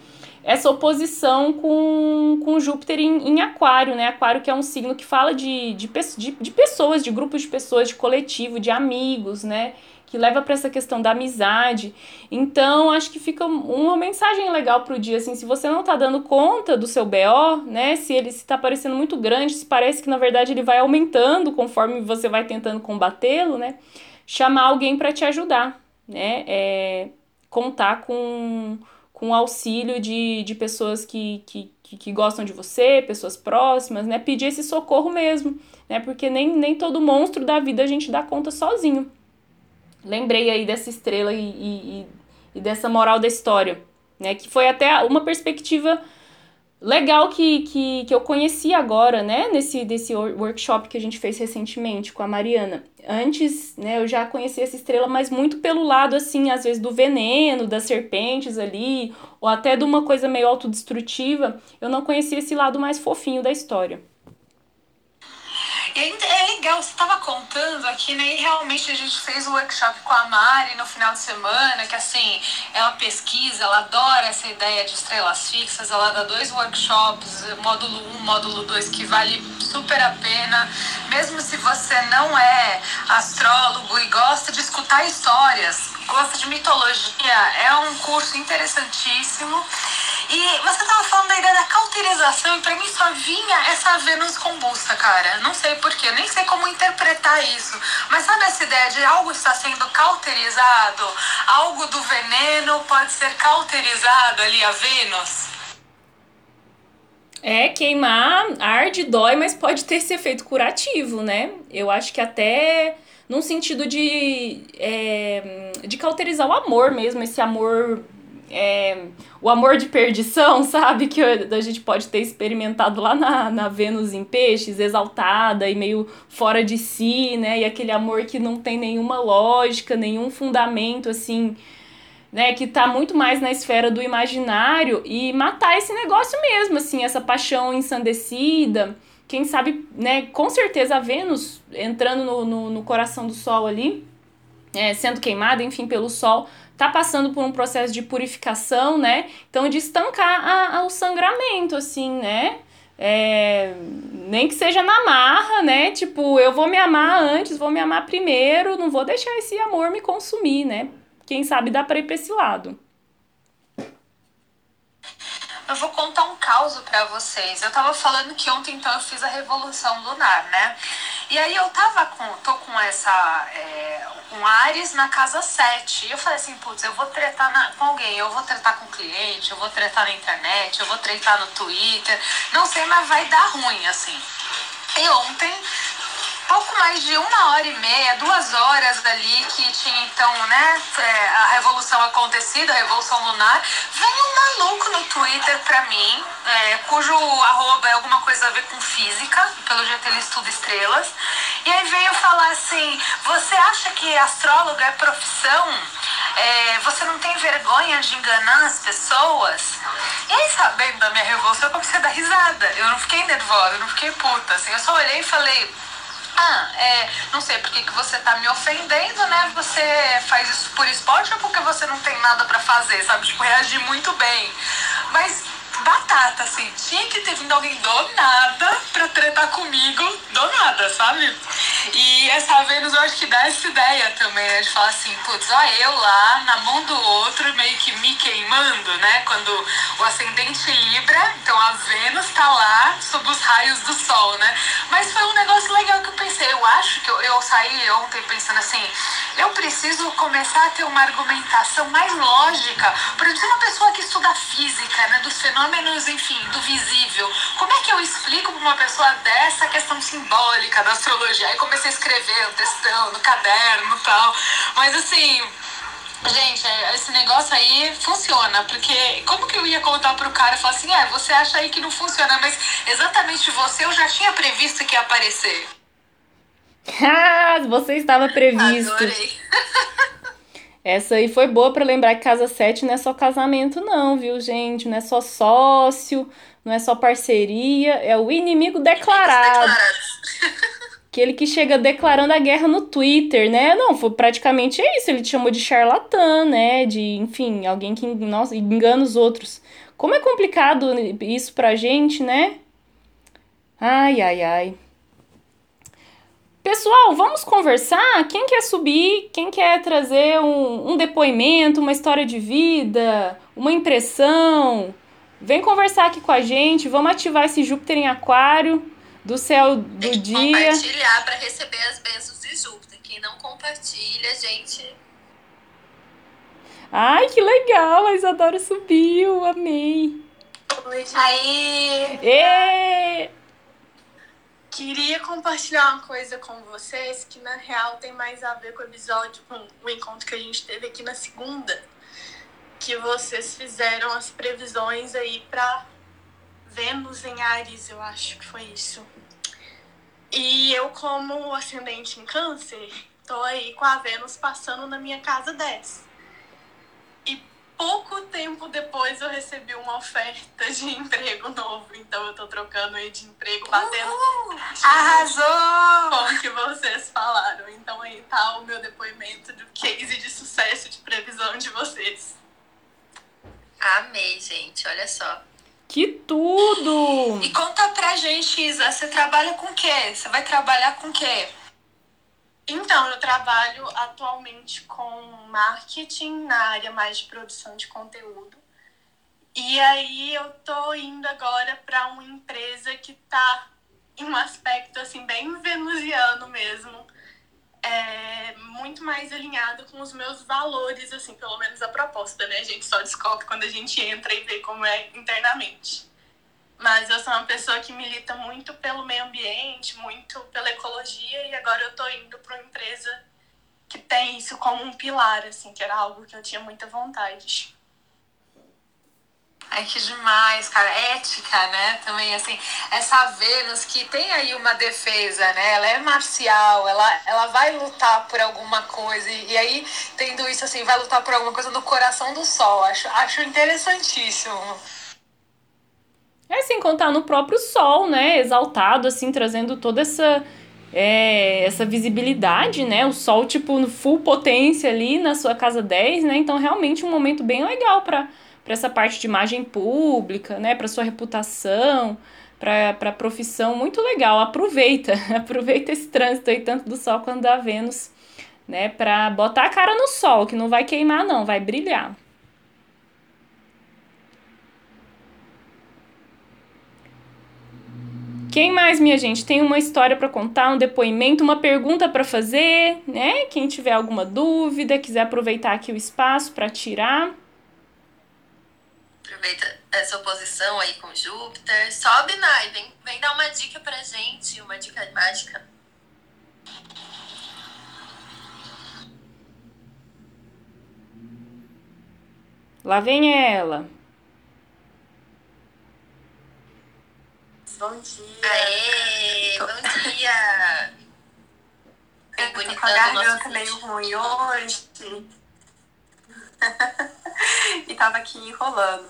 essa oposição com, com Júpiter em, em Aquário, né? Aquário que é um signo que fala de, de, de, de pessoas, de grupos de pessoas, de coletivo, de amigos, né? que leva para essa questão da amizade. Então, acho que fica uma mensagem legal pro dia, assim, se você não tá dando conta do seu BO, né, se ele está parecendo muito grande, se parece que na verdade ele vai aumentando conforme você vai tentando combatê-lo, né, chamar alguém para te ajudar, né, é, contar com com auxílio de, de pessoas que, que, que, gostam de você, pessoas próximas, né, pedir esse socorro mesmo, né, porque nem, nem todo monstro da vida a gente dá conta sozinho. Lembrei aí dessa estrela e, e, e dessa moral da história, né? Que foi até uma perspectiva legal que, que, que eu conheci agora, né? Nesse desse workshop que a gente fez recentemente com a Mariana. Antes, né, eu já conhecia essa estrela, mas muito pelo lado, assim, às vezes do veneno, das serpentes ali, ou até de uma coisa meio autodestrutiva. Eu não conhecia esse lado mais fofinho da história. E é legal, você estava contando aqui, né? E realmente a gente fez um workshop com a Mari no final de semana, que assim, ela pesquisa, ela adora essa ideia de estrelas fixas, ela dá dois workshops, módulo 1, um, módulo 2, que vale super a pena. Mesmo se você não é astrólogo e gosta de escutar histórias, gosta de mitologia, é um curso interessantíssimo. E você tava falando da ideia da cauterização e pra mim só vinha essa Vênus combusta, cara. Não sei porquê, nem sei como interpretar isso. Mas sabe essa ideia de algo está sendo cauterizado? Algo do veneno pode ser cauterizado ali, a Vênus? É, queimar arde, dói, mas pode ter esse efeito curativo, né? Eu acho que até num sentido de, é, de cauterizar o amor mesmo, esse amor é, o amor de perdição, sabe? Que a gente pode ter experimentado lá na, na Vênus em Peixes, exaltada e meio fora de si, né? E aquele amor que não tem nenhuma lógica, nenhum fundamento, assim, né? Que tá muito mais na esfera do imaginário e matar esse negócio mesmo, assim, essa paixão ensandecida. Quem sabe, né? Com certeza a Vênus entrando no, no, no coração do Sol ali, é, sendo queimada, enfim, pelo Sol tá passando por um processo de purificação, né? Então, de estancar a, a, o sangramento, assim, né? É, nem que seja na marra, né? Tipo, eu vou me amar antes, vou me amar primeiro, não vou deixar esse amor me consumir, né? Quem sabe dá pra ir pra esse lado. Eu vou contar um caso para vocês. Eu tava falando que ontem, então, eu fiz a Revolução Lunar, né? E aí eu tava com, tô com essa, é, um Ares na casa 7. E eu falei assim, putz, eu vou tretar na, com alguém, eu vou tretar com o cliente, eu vou tretar na internet, eu vou tretar no Twitter. Não sei, mas vai dar ruim, assim. E ontem pouco mais de uma hora e meia, duas horas dali que tinha então, né, é, a revolução acontecido, a revolução lunar, vem um maluco no Twitter pra mim, é, cujo arroba é alguma coisa a ver com física, pelo jeito ele estuda estrelas, e aí veio falar assim, você acha que astrólogo é profissão? É, você não tem vergonha de enganar as pessoas? E aí, sabendo da minha revolução, eu comecei a dar risada. Eu não fiquei nervosa, eu não fiquei puta, assim. Eu só olhei e falei, ah, é, não sei por que, que você tá me ofendendo, né? Você faz isso por esporte ou porque você não tem nada para fazer, sabe? Tipo, reagir muito bem. Mas batata, assim, tinha que ter vindo alguém do nada pra tretar comigo, do nada, sabe? E essa Vênus eu acho que dá essa ideia também, né? De falar assim, putz, ó, eu lá na mão do outro, meio que me queimando, né? Quando o ascendente Libra, então a Vênus tá lá sob os raios do Sol, né? Mas foi um negócio legal que eu pensei. Eu acho que eu, eu saí ontem pensando assim, eu preciso começar a ter uma argumentação mais lógica. Por exemplo, uma pessoa que estuda física, né? Dos fenômenos, enfim, do visível. Como é que eu explico para uma pessoa dessa questão simbólica da astrologia? Aí comecei a escrever um textão no caderno e tal. Mas assim, Gente, é, esse negócio aí funciona, porque como que eu ia contar pro cara e falar assim, é, você acha aí que não funciona, mas exatamente você eu já tinha previsto que ia aparecer. Ah, você estava previsto. Adorei. Essa aí foi boa para lembrar que casa 7 não é só casamento, não, viu, gente? Não é só sócio, não é só parceria, é o inimigo declarado. Aquele que chega declarando a guerra no Twitter, né? Não, foi praticamente isso. Ele te chamou de charlatã, né? De, enfim, alguém que nossa, engana os outros. Como é complicado isso pra gente, né? Ai, ai, ai. Pessoal, vamos conversar? Quem quer subir? Quem quer trazer um, um depoimento, uma história de vida, uma impressão? Vem conversar aqui com a gente. Vamos ativar esse Júpiter em Aquário do céu do dia. compartilhar para receber as bênçãos de Júpiter. Quem não compartilha, gente. Ai, que legal! A Isadora subiu, amei. Aí, Ê! Queria compartilhar uma coisa com vocês que na real tem mais a ver com o episódio, com o encontro que a gente teve aqui na segunda, que vocês fizeram as previsões aí para Vênus em Ares, eu acho que foi isso. E eu, como ascendente em câncer, tô aí com a Vênus passando na minha casa 10. Pouco tempo depois eu recebi uma oferta de emprego novo. Então eu tô trocando aí de emprego, batendo Arrasou! com o que vocês falaram. Então aí tá o meu depoimento do case de sucesso de previsão de vocês. Amei, gente. Olha só. Que tudo! E conta pra gente, Isa, você trabalha com o quê? Você vai trabalhar com o quê? Então, eu trabalho atualmente com marketing na área mais de produção de conteúdo. E aí eu tô indo agora para uma empresa que tá em um aspecto assim bem venusiano mesmo. É muito mais alinhado com os meus valores, assim, pelo menos a proposta, né? A gente só descobre quando a gente entra e vê como é internamente. Mas eu sou uma pessoa que milita muito pelo meio ambiente, muito pela ecologia, e agora eu tô indo para uma empresa que tem isso como um pilar, assim, que era algo que eu tinha muita vontade. Ai, que demais, cara. Ética, né? Também, assim, essa Vênus que tem aí uma defesa, né? Ela é marcial, ela, ela vai lutar por alguma coisa. E, e aí, tendo isso, assim, vai lutar por alguma coisa no coração do Sol. Acho, acho interessantíssimo. É sem contar no próprio sol, né? Exaltado, assim, trazendo toda essa. é, essa visibilidade, né? O sol, tipo, no full potência ali na sua casa 10, né? Então, realmente, um momento bem legal para essa parte de imagem pública, né? Para sua reputação, para a profissão. Muito legal. Aproveita, aproveita esse trânsito aí, tanto do sol quanto da Vênus, né? Para botar a cara no sol, que não vai queimar, não, vai brilhar. Quem mais, minha gente, tem uma história para contar, um depoimento, uma pergunta para fazer, né? Quem tiver alguma dúvida, quiser aproveitar aqui o espaço para tirar. Aproveita essa oposição aí com Júpiter. Sobe, Nai, vem, vem dar uma dica pra gente, uma dica mágica. Lá vem ela. Bom dia. Aê, bom dia. Eu tô com a garganta meio ruim hoje. e tava aqui enrolando.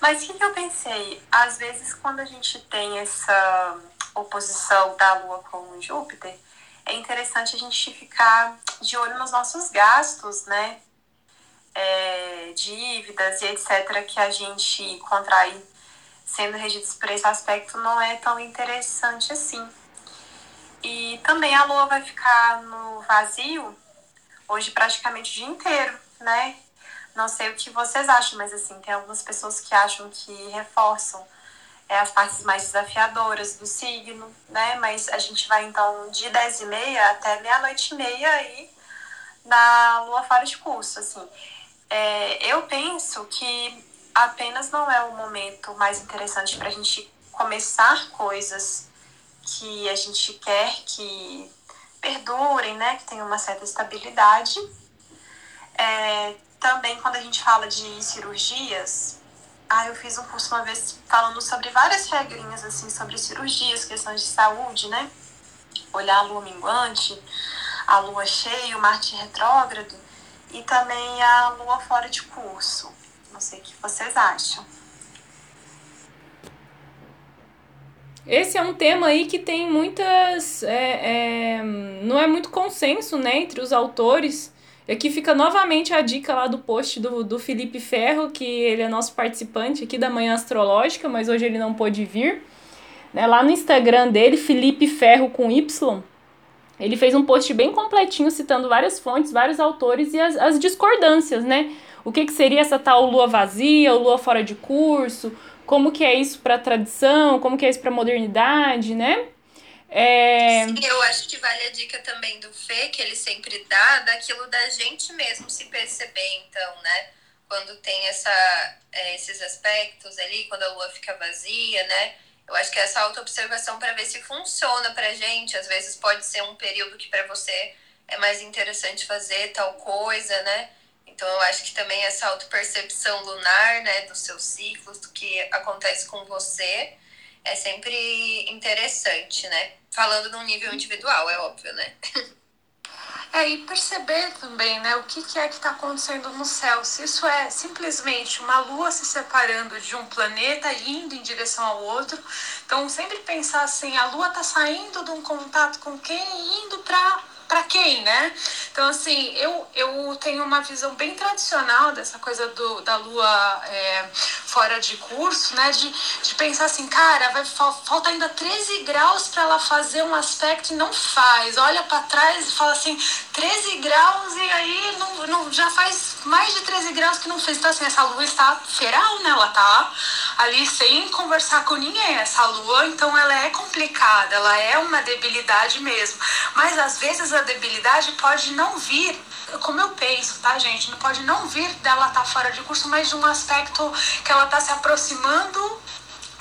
Mas o que, que eu pensei? Às vezes, quando a gente tem essa oposição da Lua com Júpiter, é interessante a gente ficar de olho nos nossos gastos, né? É, dívidas e etc., que a gente contrai sendo regidos por esse aspecto, não é tão interessante assim. E também a lua vai ficar no vazio hoje praticamente o dia inteiro, né? Não sei o que vocês acham, mas assim, tem algumas pessoas que acham que reforçam é, as partes mais desafiadoras do signo, né? Mas a gente vai então de 10 e meia até meia-noite e meia aí na lua fora de curso, assim. É, eu penso que apenas não é o momento mais interessante para a gente começar coisas que a gente quer que perdurem, né, que tenham uma certa estabilidade. É, também quando a gente fala de cirurgias, ah, eu fiz um curso uma vez falando sobre várias regrinhas assim sobre cirurgias, questões de saúde, né? Olhar a lua minguante, a lua cheia, o Marte retrógrado e também a lua fora de curso. Não sei o que vocês acham. Esse é um tema aí que tem muitas. É, é, não é muito consenso né, entre os autores. Aqui fica novamente a dica lá do post do, do Felipe Ferro, que ele é nosso participante aqui da Manhã Astrológica, mas hoje ele não pôde vir. Né, lá no Instagram dele, Felipe Ferro com Y, ele fez um post bem completinho citando várias fontes, vários autores e as, as discordâncias, né? O que, que seria essa tal lua vazia, ou lua fora de curso? Como que é isso para a tradição? Como que é isso para a modernidade, né? É... Sim, eu acho que vale a dica também do Fê, que ele sempre dá, daquilo da gente mesmo se perceber, então, né? Quando tem essa, é, esses aspectos ali, quando a lua fica vazia, né? Eu acho que essa autoobservação para ver se funciona pra gente, às vezes pode ser um período que para você é mais interessante fazer tal coisa, né? Então eu acho que também essa autopercepção lunar, né, dos seus ciclos, do que acontece com você, é sempre interessante, né? Falando num nível individual, é óbvio, né? É, e perceber também, né, o que, que é que está acontecendo no céu. Se isso é simplesmente uma lua se separando de um planeta e indo em direção ao outro. Então, sempre pensar assim, a lua está saindo de um contato com quem e indo para para quem, né? Então, assim, eu, eu tenho uma visão bem tradicional dessa coisa do, da lua é, fora de curso, né? De, de pensar assim, cara, vai, falta ainda 13 graus para ela fazer um aspecto e não faz. Olha para trás e fala assim, 13 graus e aí não, não, já faz mais de 13 graus que não fez. Então, assim, essa lua está feral, né? Ela tá ali sem conversar com ninguém, essa lua, então ela é complicada, ela é uma debilidade mesmo. Mas às vezes a debilidade pode não vir como eu penso, tá, gente? Não pode não vir dela estar tá fora de curso, mas de um aspecto que ela está se aproximando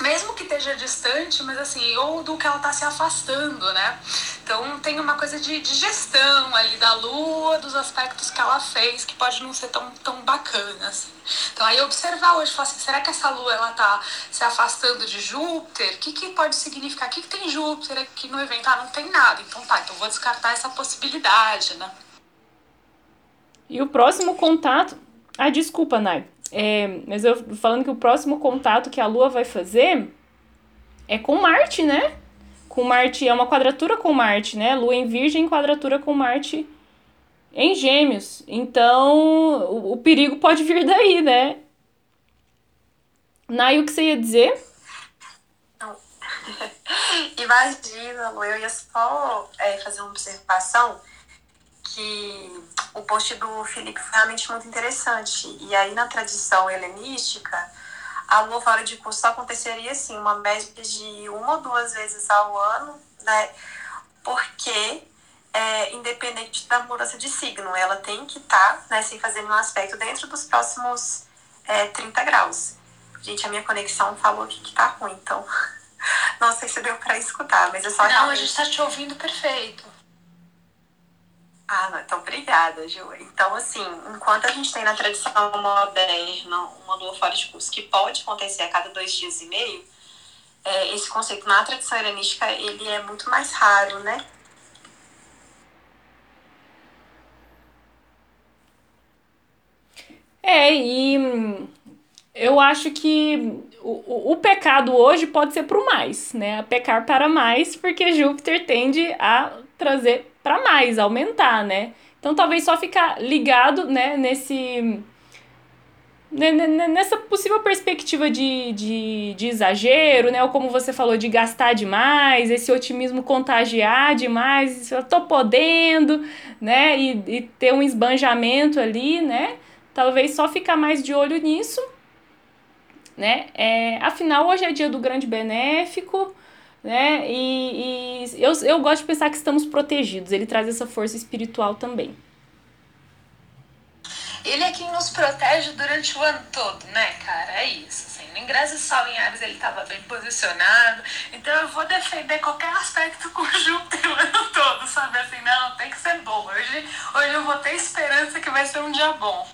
mesmo que esteja distante, mas assim, ou do que ela está se afastando, né? Então tem uma coisa de, de, gestão ali da lua, dos aspectos que ela fez, que pode não ser tão, tão bacana, assim. Então aí observar hoje, falar assim, será que essa lua ela tá se afastando de Júpiter? O que, que pode significar? O que, que tem Júpiter aqui no evento? Ah, não tem nada. Então tá, então vou descartar essa possibilidade, né? E o próximo contato. Ah, desculpa, Nai. É, mas eu falando que o próximo contato que a Lua vai fazer é com Marte, né? Com Marte, é uma quadratura com Marte, né? Lua em Virgem, quadratura com Marte em Gêmeos. Então, o, o perigo pode vir daí, né? Nai, o que você ia dizer? Imagina, eu ia só é, fazer uma observação que o post do Felipe foi realmente muito interessante. E aí, na tradição helenística, a lua de curso só aconteceria assim, uma média de uma ou duas vezes ao ano, né? Porque é, independente da mudança de signo, ela tem que estar, tá, né, sem fazer nenhum aspecto dentro dos próximos é, 30 graus. Gente, a minha conexão falou aqui que tá ruim, então não sei se deu para escutar, mas é só Não, realmente... a gente tá te ouvindo perfeito. Ah, então obrigada, Ju. Então, assim, enquanto a gente tem na tradição moderna uma lua fora de curso que pode acontecer a cada dois dias e meio, é, esse conceito na tradição helenística ele é muito mais raro, né? É, e eu acho que o, o, pecado hoje pode ser pro mais, né? Pecar para mais, porque Júpiter tende a trazer para mais, aumentar, né? Então talvez só ficar ligado, né, nesse nessa possível perspectiva de, de, de exagero, né? Ou como você falou, de gastar demais, esse otimismo contagiar demais, eu tô podendo, né? E, e ter um esbanjamento ali, né? Talvez só ficar mais de olho nisso, né? É, afinal, hoje é dia do grande benéfico, né? E, e eu, eu gosto de pensar que estamos protegidos. Ele traz essa força espiritual também. Ele é quem nos protege durante o ano todo, né, cara? É isso. Assim, no ingresso Sol em Ares ele estava bem posicionado. Então eu vou defender qualquer aspecto Júpiter o ano todo, sabe? Assim, não, tem que ser bom. Hoje, hoje eu vou ter esperança que vai ser um dia bom.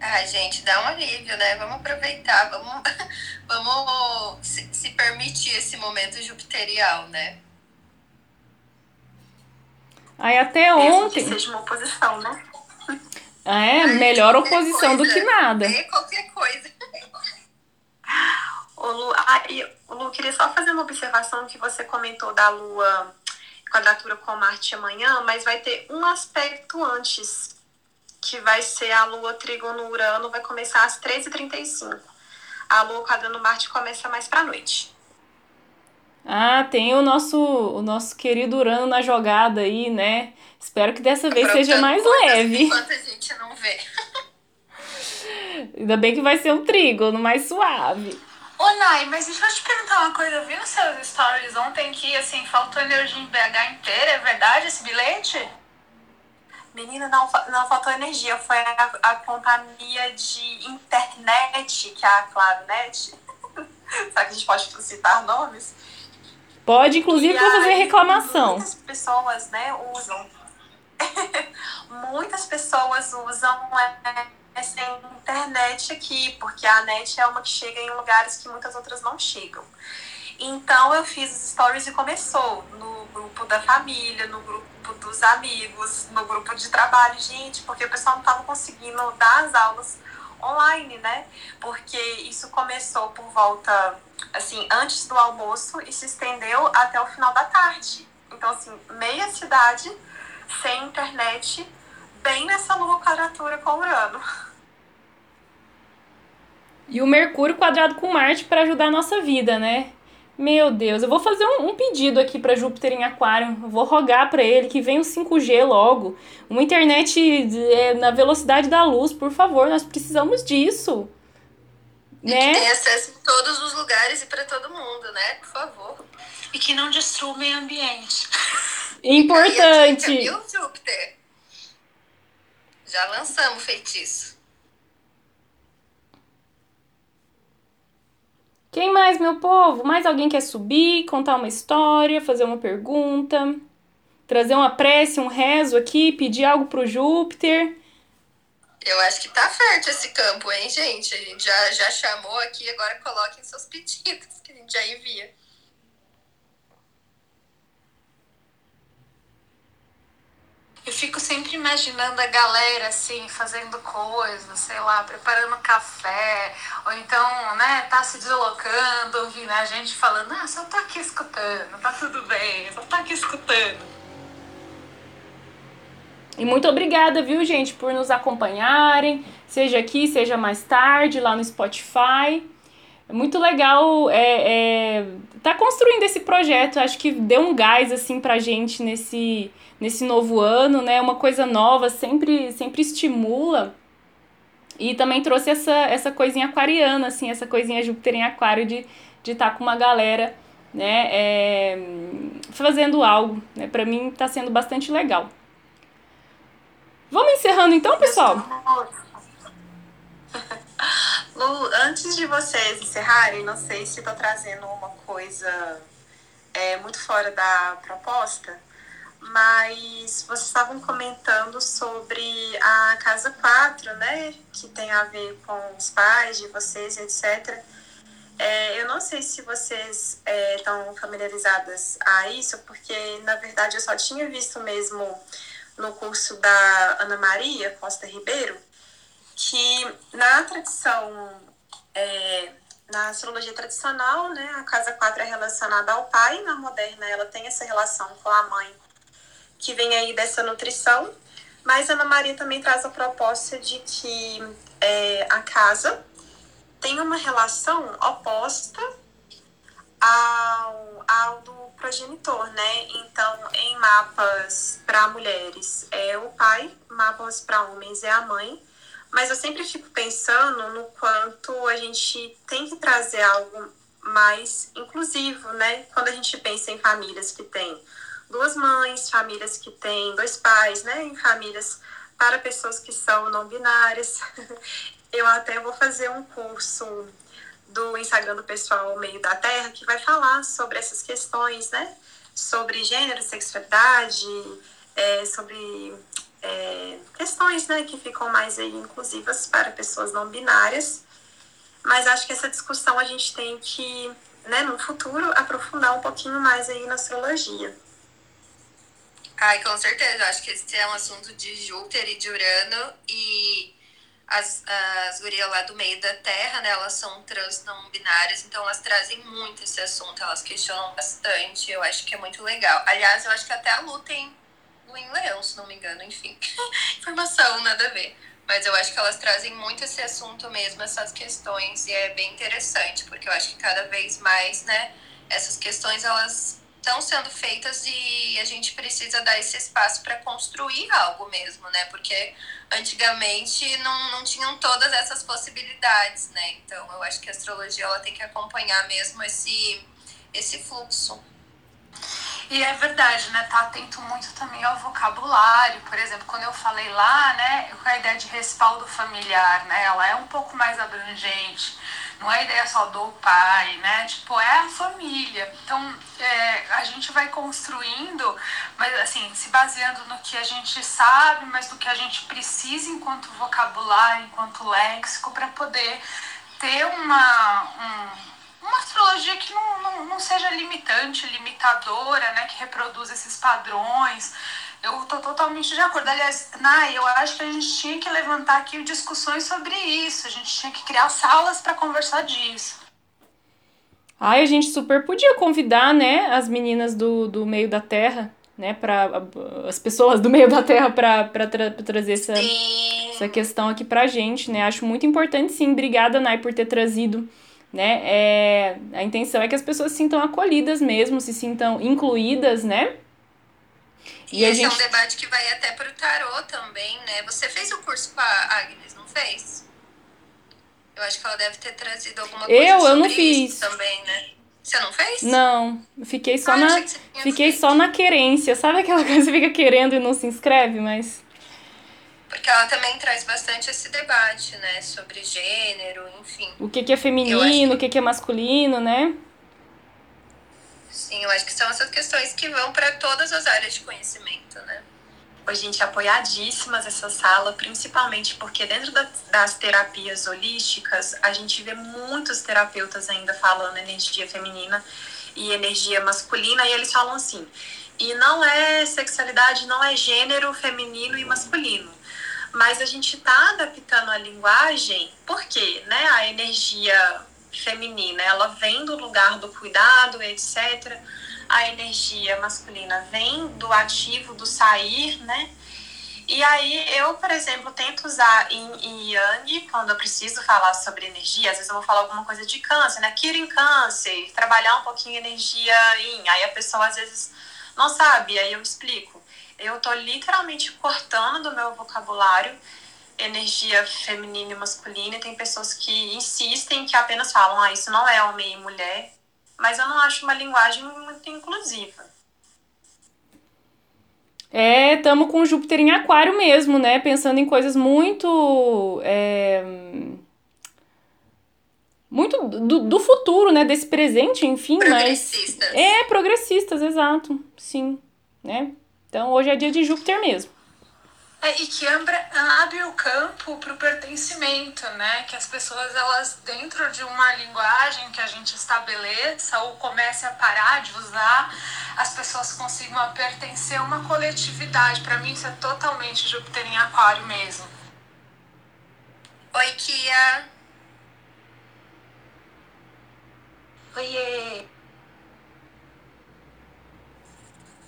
Ai, gente, dá um alívio, né? Vamos aproveitar, vamos, vamos se, se permitir esse momento jupiterial, né? Aí até ontem. que seja uma oposição, né? Ah, é, melhor oposição coisa, do que nada. É qualquer coisa. Ô Lu, ah, e, Lu, queria só fazer uma observação que você comentou da Lua quadratura com Marte amanhã, mas vai ter um aspecto antes que vai ser a Lua Trígono Urano, vai começar às 13h35. A Lua quadrando Marte começa mais pra noite. Ah, tem o nosso, o nosso querido Urano na jogada aí, né? Espero que dessa vez seja mais leve. Enquanto a gente não vê. Ainda bem que vai ser um trígono mais suave. Ô, Nai, mas deixa eu te perguntar uma coisa. Eu vi nos seus stories ontem que, assim, faltou energia em BH inteira. É verdade esse bilhete? Menina, não, não faltou energia, foi a, a companhia de internet, que é a ClaroNet. Será que a gente pode citar nomes? Pode, inclusive, para fazer reclamação. Muitas pessoas, né, usam. muitas pessoas usam essa internet aqui, porque a net é uma que chega em lugares que muitas outras não chegam. Então eu fiz os stories e começou no grupo da família, no grupo dos amigos, no grupo de trabalho, gente, porque o pessoal não estava conseguindo dar as aulas online, né? Porque isso começou por volta, assim, antes do almoço e se estendeu até o final da tarde. Então, assim, meia cidade sem internet, bem nessa lua quadratura com Urano. E o Mercúrio quadrado com Marte para ajudar a nossa vida, né? Meu Deus, eu vou fazer um, um pedido aqui para Júpiter em Aquário. Eu vou rogar para ele que venha o 5G logo. Uma internet é, na velocidade da luz, por favor. Nós precisamos disso. E né? que tenha acesso em todos os lugares e para todo mundo, né? Por favor. E que não destrua o meio ambiente. Importante. Dica, viu, Júpiter? Já lançamos o feitiço. Quem mais, meu povo? Mais alguém quer subir, contar uma história, fazer uma pergunta, trazer uma prece, um rezo aqui, pedir algo pro Júpiter? Eu acho que tá fértil esse campo, hein, gente? A gente já, já chamou aqui, agora coloquem seus pedidos que a gente já envia. Eu fico sempre imaginando a galera assim, fazendo coisas, sei lá, preparando café, ou então, né, tá se deslocando, ouvindo a gente falando, ah, só tô aqui escutando, tá tudo bem, só tô aqui escutando. E muito obrigada, viu, gente, por nos acompanharem, seja aqui, seja mais tarde, lá no Spotify. É muito legal é, é, tá construindo esse projeto. Acho que deu um gás assim pra gente nesse, nesse novo ano, né? Uma coisa nova sempre, sempre estimula. E também trouxe essa, essa coisinha aquariana, assim, essa coisinha Júpiter em aquário de de estar tá com uma galera, né, é, fazendo algo, né? Para mim tá sendo bastante legal. Vamos encerrando então, pessoal? Lu, antes de vocês encerrarem, não sei se estou trazendo uma coisa é, muito fora da proposta, mas vocês estavam comentando sobre a Casa 4, né? Que tem a ver com os pais de vocês, etc. É, eu não sei se vocês é, estão familiarizadas a isso, porque na verdade eu só tinha visto mesmo no curso da Ana Maria Costa Ribeiro que na tradição, é, na astrologia tradicional, né, a casa 4 é relacionada ao pai, na moderna ela tem essa relação com a mãe que vem aí dessa nutrição, mas Ana Maria também traz a proposta de que é, a casa tem uma relação oposta ao, ao do progenitor, né? Então, em mapas para mulheres é o pai, mapas para homens é a mãe. Mas eu sempre fico pensando no quanto a gente tem que trazer algo mais inclusivo, né? Quando a gente pensa em famílias que têm duas mães, famílias que têm dois pais, né? Em famílias para pessoas que são não binárias. Eu até vou fazer um curso do Instagram do pessoal Meio da Terra que vai falar sobre essas questões, né? Sobre gênero, sexualidade, é, sobre é, questões né, que ficam mais aí inclusivas para pessoas não binárias. Mas acho que essa discussão a gente tem que, né, no futuro, aprofundar um pouquinho mais aí na astrologia. Ai, com certeza. Acho que esse é um assunto de Júpiter e de Urano e as, as gurias lá do meio da Terra, né, elas são trans não binárias, então elas trazem muito esse assunto, elas questionam bastante, eu acho que é muito legal. Aliás, eu acho que até a Lu tem Em Leão, se não me engano, enfim. Informação, nada a ver. Mas eu acho que elas trazem muito esse assunto mesmo, essas questões, e é bem interessante, porque eu acho que cada vez mais, né, essas questões, elas estão sendo feitas e a gente precisa dar esse espaço para construir algo mesmo, né? Porque antigamente não, não tinham todas essas possibilidades, né? Então eu acho que a astrologia ela tem que acompanhar mesmo esse, esse fluxo. E é verdade, né? Tá atento muito também ao vocabulário. Por exemplo, quando eu falei lá, né, com a ideia de respaldo familiar, né? Ela é um pouco mais abrangente não é ideia só do pai, né? Tipo, é a família. Então, é, a gente vai construindo, mas assim, se baseando no que a gente sabe, mas no que a gente precisa enquanto vocabulário, enquanto léxico, para poder ter uma. Um, uma astrologia que não, não, não seja limitante, limitadora, né? Que reproduza esses padrões. Eu tô totalmente de acordo. Aliás, Nai, eu acho que a gente tinha que levantar aqui discussões sobre isso. A gente tinha que criar salas para conversar disso. Ai, a gente super podia convidar, né, as meninas do, do meio da terra, né, para as pessoas do meio da terra para tra trazer essa, essa questão aqui pra gente, né? Acho muito importante, sim. Obrigada, Nai, por ter trazido né? É, a intenção é que as pessoas se sintam acolhidas mesmo, se sintam incluídas, né? E, e esse gente... é um debate que vai até para o tarô também, né? Você fez o curso com a Agnes, não fez? Eu acho que ela deve ter trazido alguma coisa eu, sobre eu não fiz. também, né? Você não fez? Não, fiquei só ah, na fiquei só na querência. Sabe aquela coisa que você fica querendo e não se inscreve, mas porque ela também traz bastante esse debate, né, sobre gênero, enfim. O que que é feminino, que... o que que é masculino, né? Sim, eu acho que são essas questões que vão para todas as áreas de conhecimento, né? Oi, gente, apoiadíssimas essa sala, principalmente porque dentro da, das terapias holísticas, a gente vê muitos terapeutas ainda falando energia feminina e energia masculina, e eles falam assim, e não é sexualidade, não é gênero feminino e masculino. Mas a gente está adaptando a linguagem, porque né, a energia feminina, ela vem do lugar do cuidado, etc. A energia masculina vem do ativo, do sair, né? E aí eu, por exemplo, tento usar em Yang, quando eu preciso falar sobre energia, às vezes eu vou falar alguma coisa de câncer, né? Kira em câncer, trabalhar um pouquinho energia em. Aí a pessoa às vezes não sabe, aí eu explico. Eu tô literalmente cortando do meu vocabulário energia feminina e masculina, e tem pessoas que insistem, que apenas falam, ah, isso não é homem e mulher, mas eu não acho uma linguagem muito inclusiva. É, estamos com Júpiter em Aquário mesmo, né? Pensando em coisas muito. É, muito do, do futuro, né? Desse presente, enfim, Progressistas. mas. É, progressistas, exato. Sim. Né? Então hoje é dia de Júpiter mesmo. É, e que abre, abre o campo para o pertencimento, né? Que as pessoas, elas, dentro de uma linguagem que a gente estabeleça ou comece a parar de usar, as pessoas consigam pertencer a uma coletividade. Para mim, isso é totalmente Júpiter em Aquário mesmo. Oi, Kia. Oiê!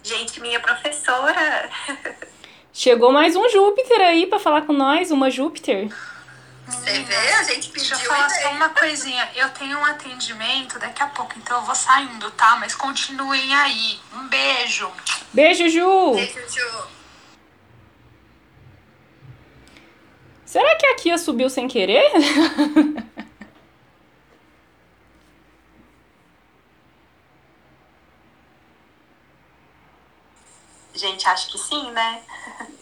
Gente, minha professora. Chegou mais um Júpiter aí para falar com nós, uma Júpiter. Você vê? A gente pediu Deixa eu falar só uma coisinha. Eu tenho um atendimento daqui a pouco, então eu vou saindo, tá? Mas continuem aí. Um beijo. Beijo, Ju! Beijo, Ju. Será que a Kia subiu sem querer? Gente, acho que sim, né?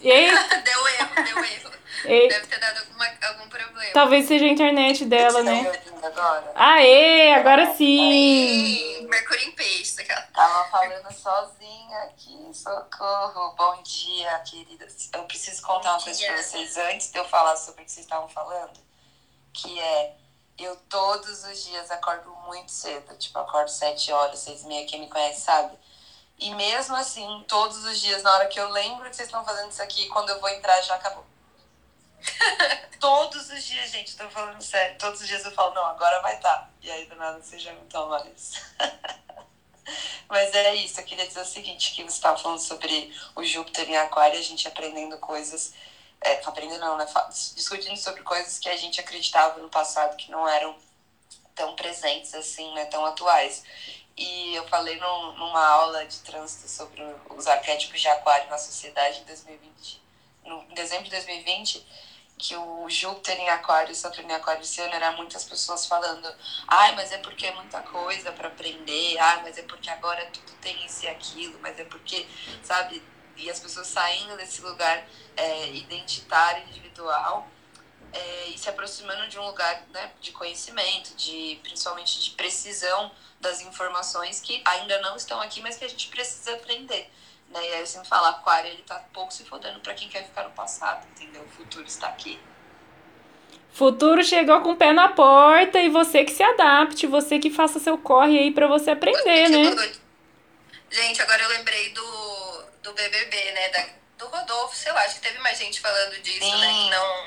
Ei, Deu erro, deu erro. ei, Deve ter dado alguma, algum problema. talvez seja a internet dela, né? ouvindo agora? Aê, agora sim! Ih, Mercúrio em peixe. aquela- Tava falando sozinha aqui, socorro. Bom dia, queridas. Eu preciso contar uma Bom coisa dia. pra vocês antes de eu falar sobre o que vocês estavam falando. Que é, eu todos os dias acordo muito cedo. Tipo, acordo sete horas, seis e meia. Quem me conhece sabe. E mesmo assim, todos os dias, na hora que eu lembro que vocês estão fazendo isso aqui, quando eu vou entrar, já acabou. todos os dias, gente, tô falando sério. Todos os dias eu falo, não, agora vai estar. E aí, do nada, vocês já não estão mais. Mas é isso, eu queria dizer o seguinte, que você estava falando sobre o Júpiter em Aquário, a gente aprendendo coisas, é, aprendendo não, né? Discutindo sobre coisas que a gente acreditava no passado que não eram tão presentes assim, né? Tão atuais. E eu falei num- numa aula de trânsito sobre os arquétipos de Aquário na sociedade em 2020, no, em dezembro de 2020, que o Júpiter em Aquário, Saturno em Aquário esse ano, era muitas pessoas falando Ai, mas é porque é muita coisa para aprender. Ai, mas é porque agora tudo tem isso e aquilo. Mas é porque, sabe? E as pessoas saindo desse lugar é, identitário, individual, é, e se aproximando de um lugar né, de conhecimento, de principalmente de precisão das informações que ainda não estão aqui, mas que a gente precisa aprender. Né? E aí eu sempre falo, aquário, ele tá pouco se fodendo para quem quer ficar no passado, entendeu? O futuro está aqui. Futuro chegou com o pé na porta e você que se adapte, você que faça seu corre aí pra você aprender, né? Gente, agora eu lembrei do, do BBB, né? Da, do Rodolfo, sei lá, acho que teve mais gente falando disso, Sim. né? Que não,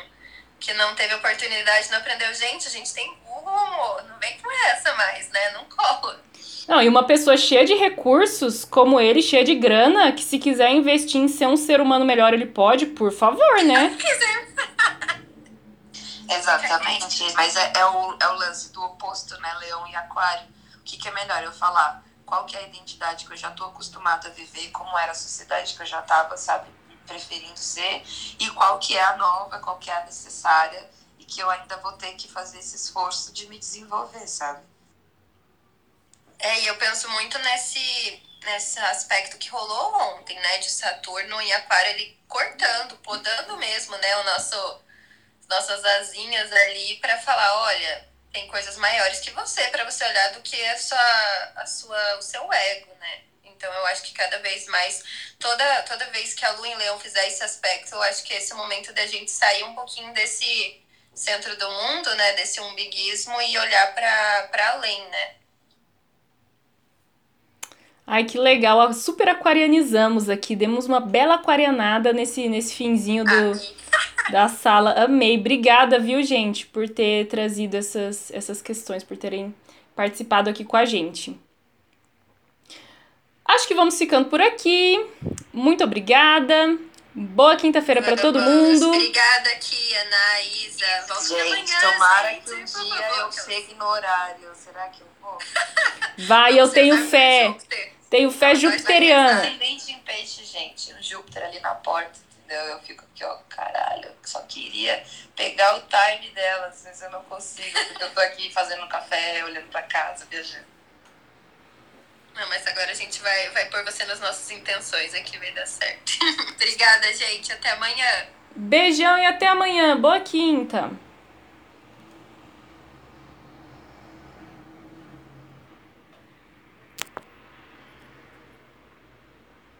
que não teve oportunidade, não aprendeu. Gente, a gente tem Google, amor. Não vem com essa mais, né? Não cola. Não, e uma pessoa cheia de recursos, como ele, cheia de grana, que se quiser investir em ser um ser humano melhor, ele pode, por favor, né? Exatamente, mas é, é, o, é o lance do oposto, né? Leão e Aquário. O que, que é melhor eu falar? Qual que é a identidade que eu já tô acostumada a viver, como era a sociedade que eu já tava, sabe, preferindo ser, e qual que é a nova, qual que é a necessária, e que eu ainda vou ter que fazer esse esforço de me desenvolver, sabe? É, e eu penso muito nesse, nesse aspecto que rolou ontem, né? De Saturno e Aquário, ele cortando, podando mesmo, né? O nosso, nossas asinhas ali para falar, olha, tem coisas maiores que você, para você olhar do que a sua, a sua, o seu ego, né? Então eu acho que cada vez mais, toda, toda vez que a Lua em Leão fizer esse aspecto, eu acho que esse é o momento da gente sair um pouquinho desse centro do mundo, né? Desse umbiguismo e olhar para além, né? Ai, que legal. Super aquarianizamos aqui. Demos uma bela aquarianada nesse, nesse finzinho do, da sala. Amei. Obrigada, viu, gente, por ter trazido essas, essas questões, por terem participado aqui com a gente. Acho que vamos ficando por aqui. Muito obrigada. Boa quinta-feira para todo mundo. Obrigada aqui, Ana, Isa. Volte Gente, amanhã. tomara gente, que um dia favor. eu chegue no horário. Será que eu vou? Vai, eu tenho fé. Júpiter. Tenho fé vai jupiteriana. Ascendente em peixe, gente. Um Júpiter ali na porta, entendeu? entendeu? Eu fico aqui, ó, caralho, eu só queria pegar o time delas, mas eu não consigo, porque eu tô aqui fazendo café, olhando pra casa, viajando. Não, mas agora a gente vai, vai pôr você nas nossas intenções aqui, vai dar certo. Obrigada, gente. Até amanhã. Beijão e até amanhã. Boa quinta.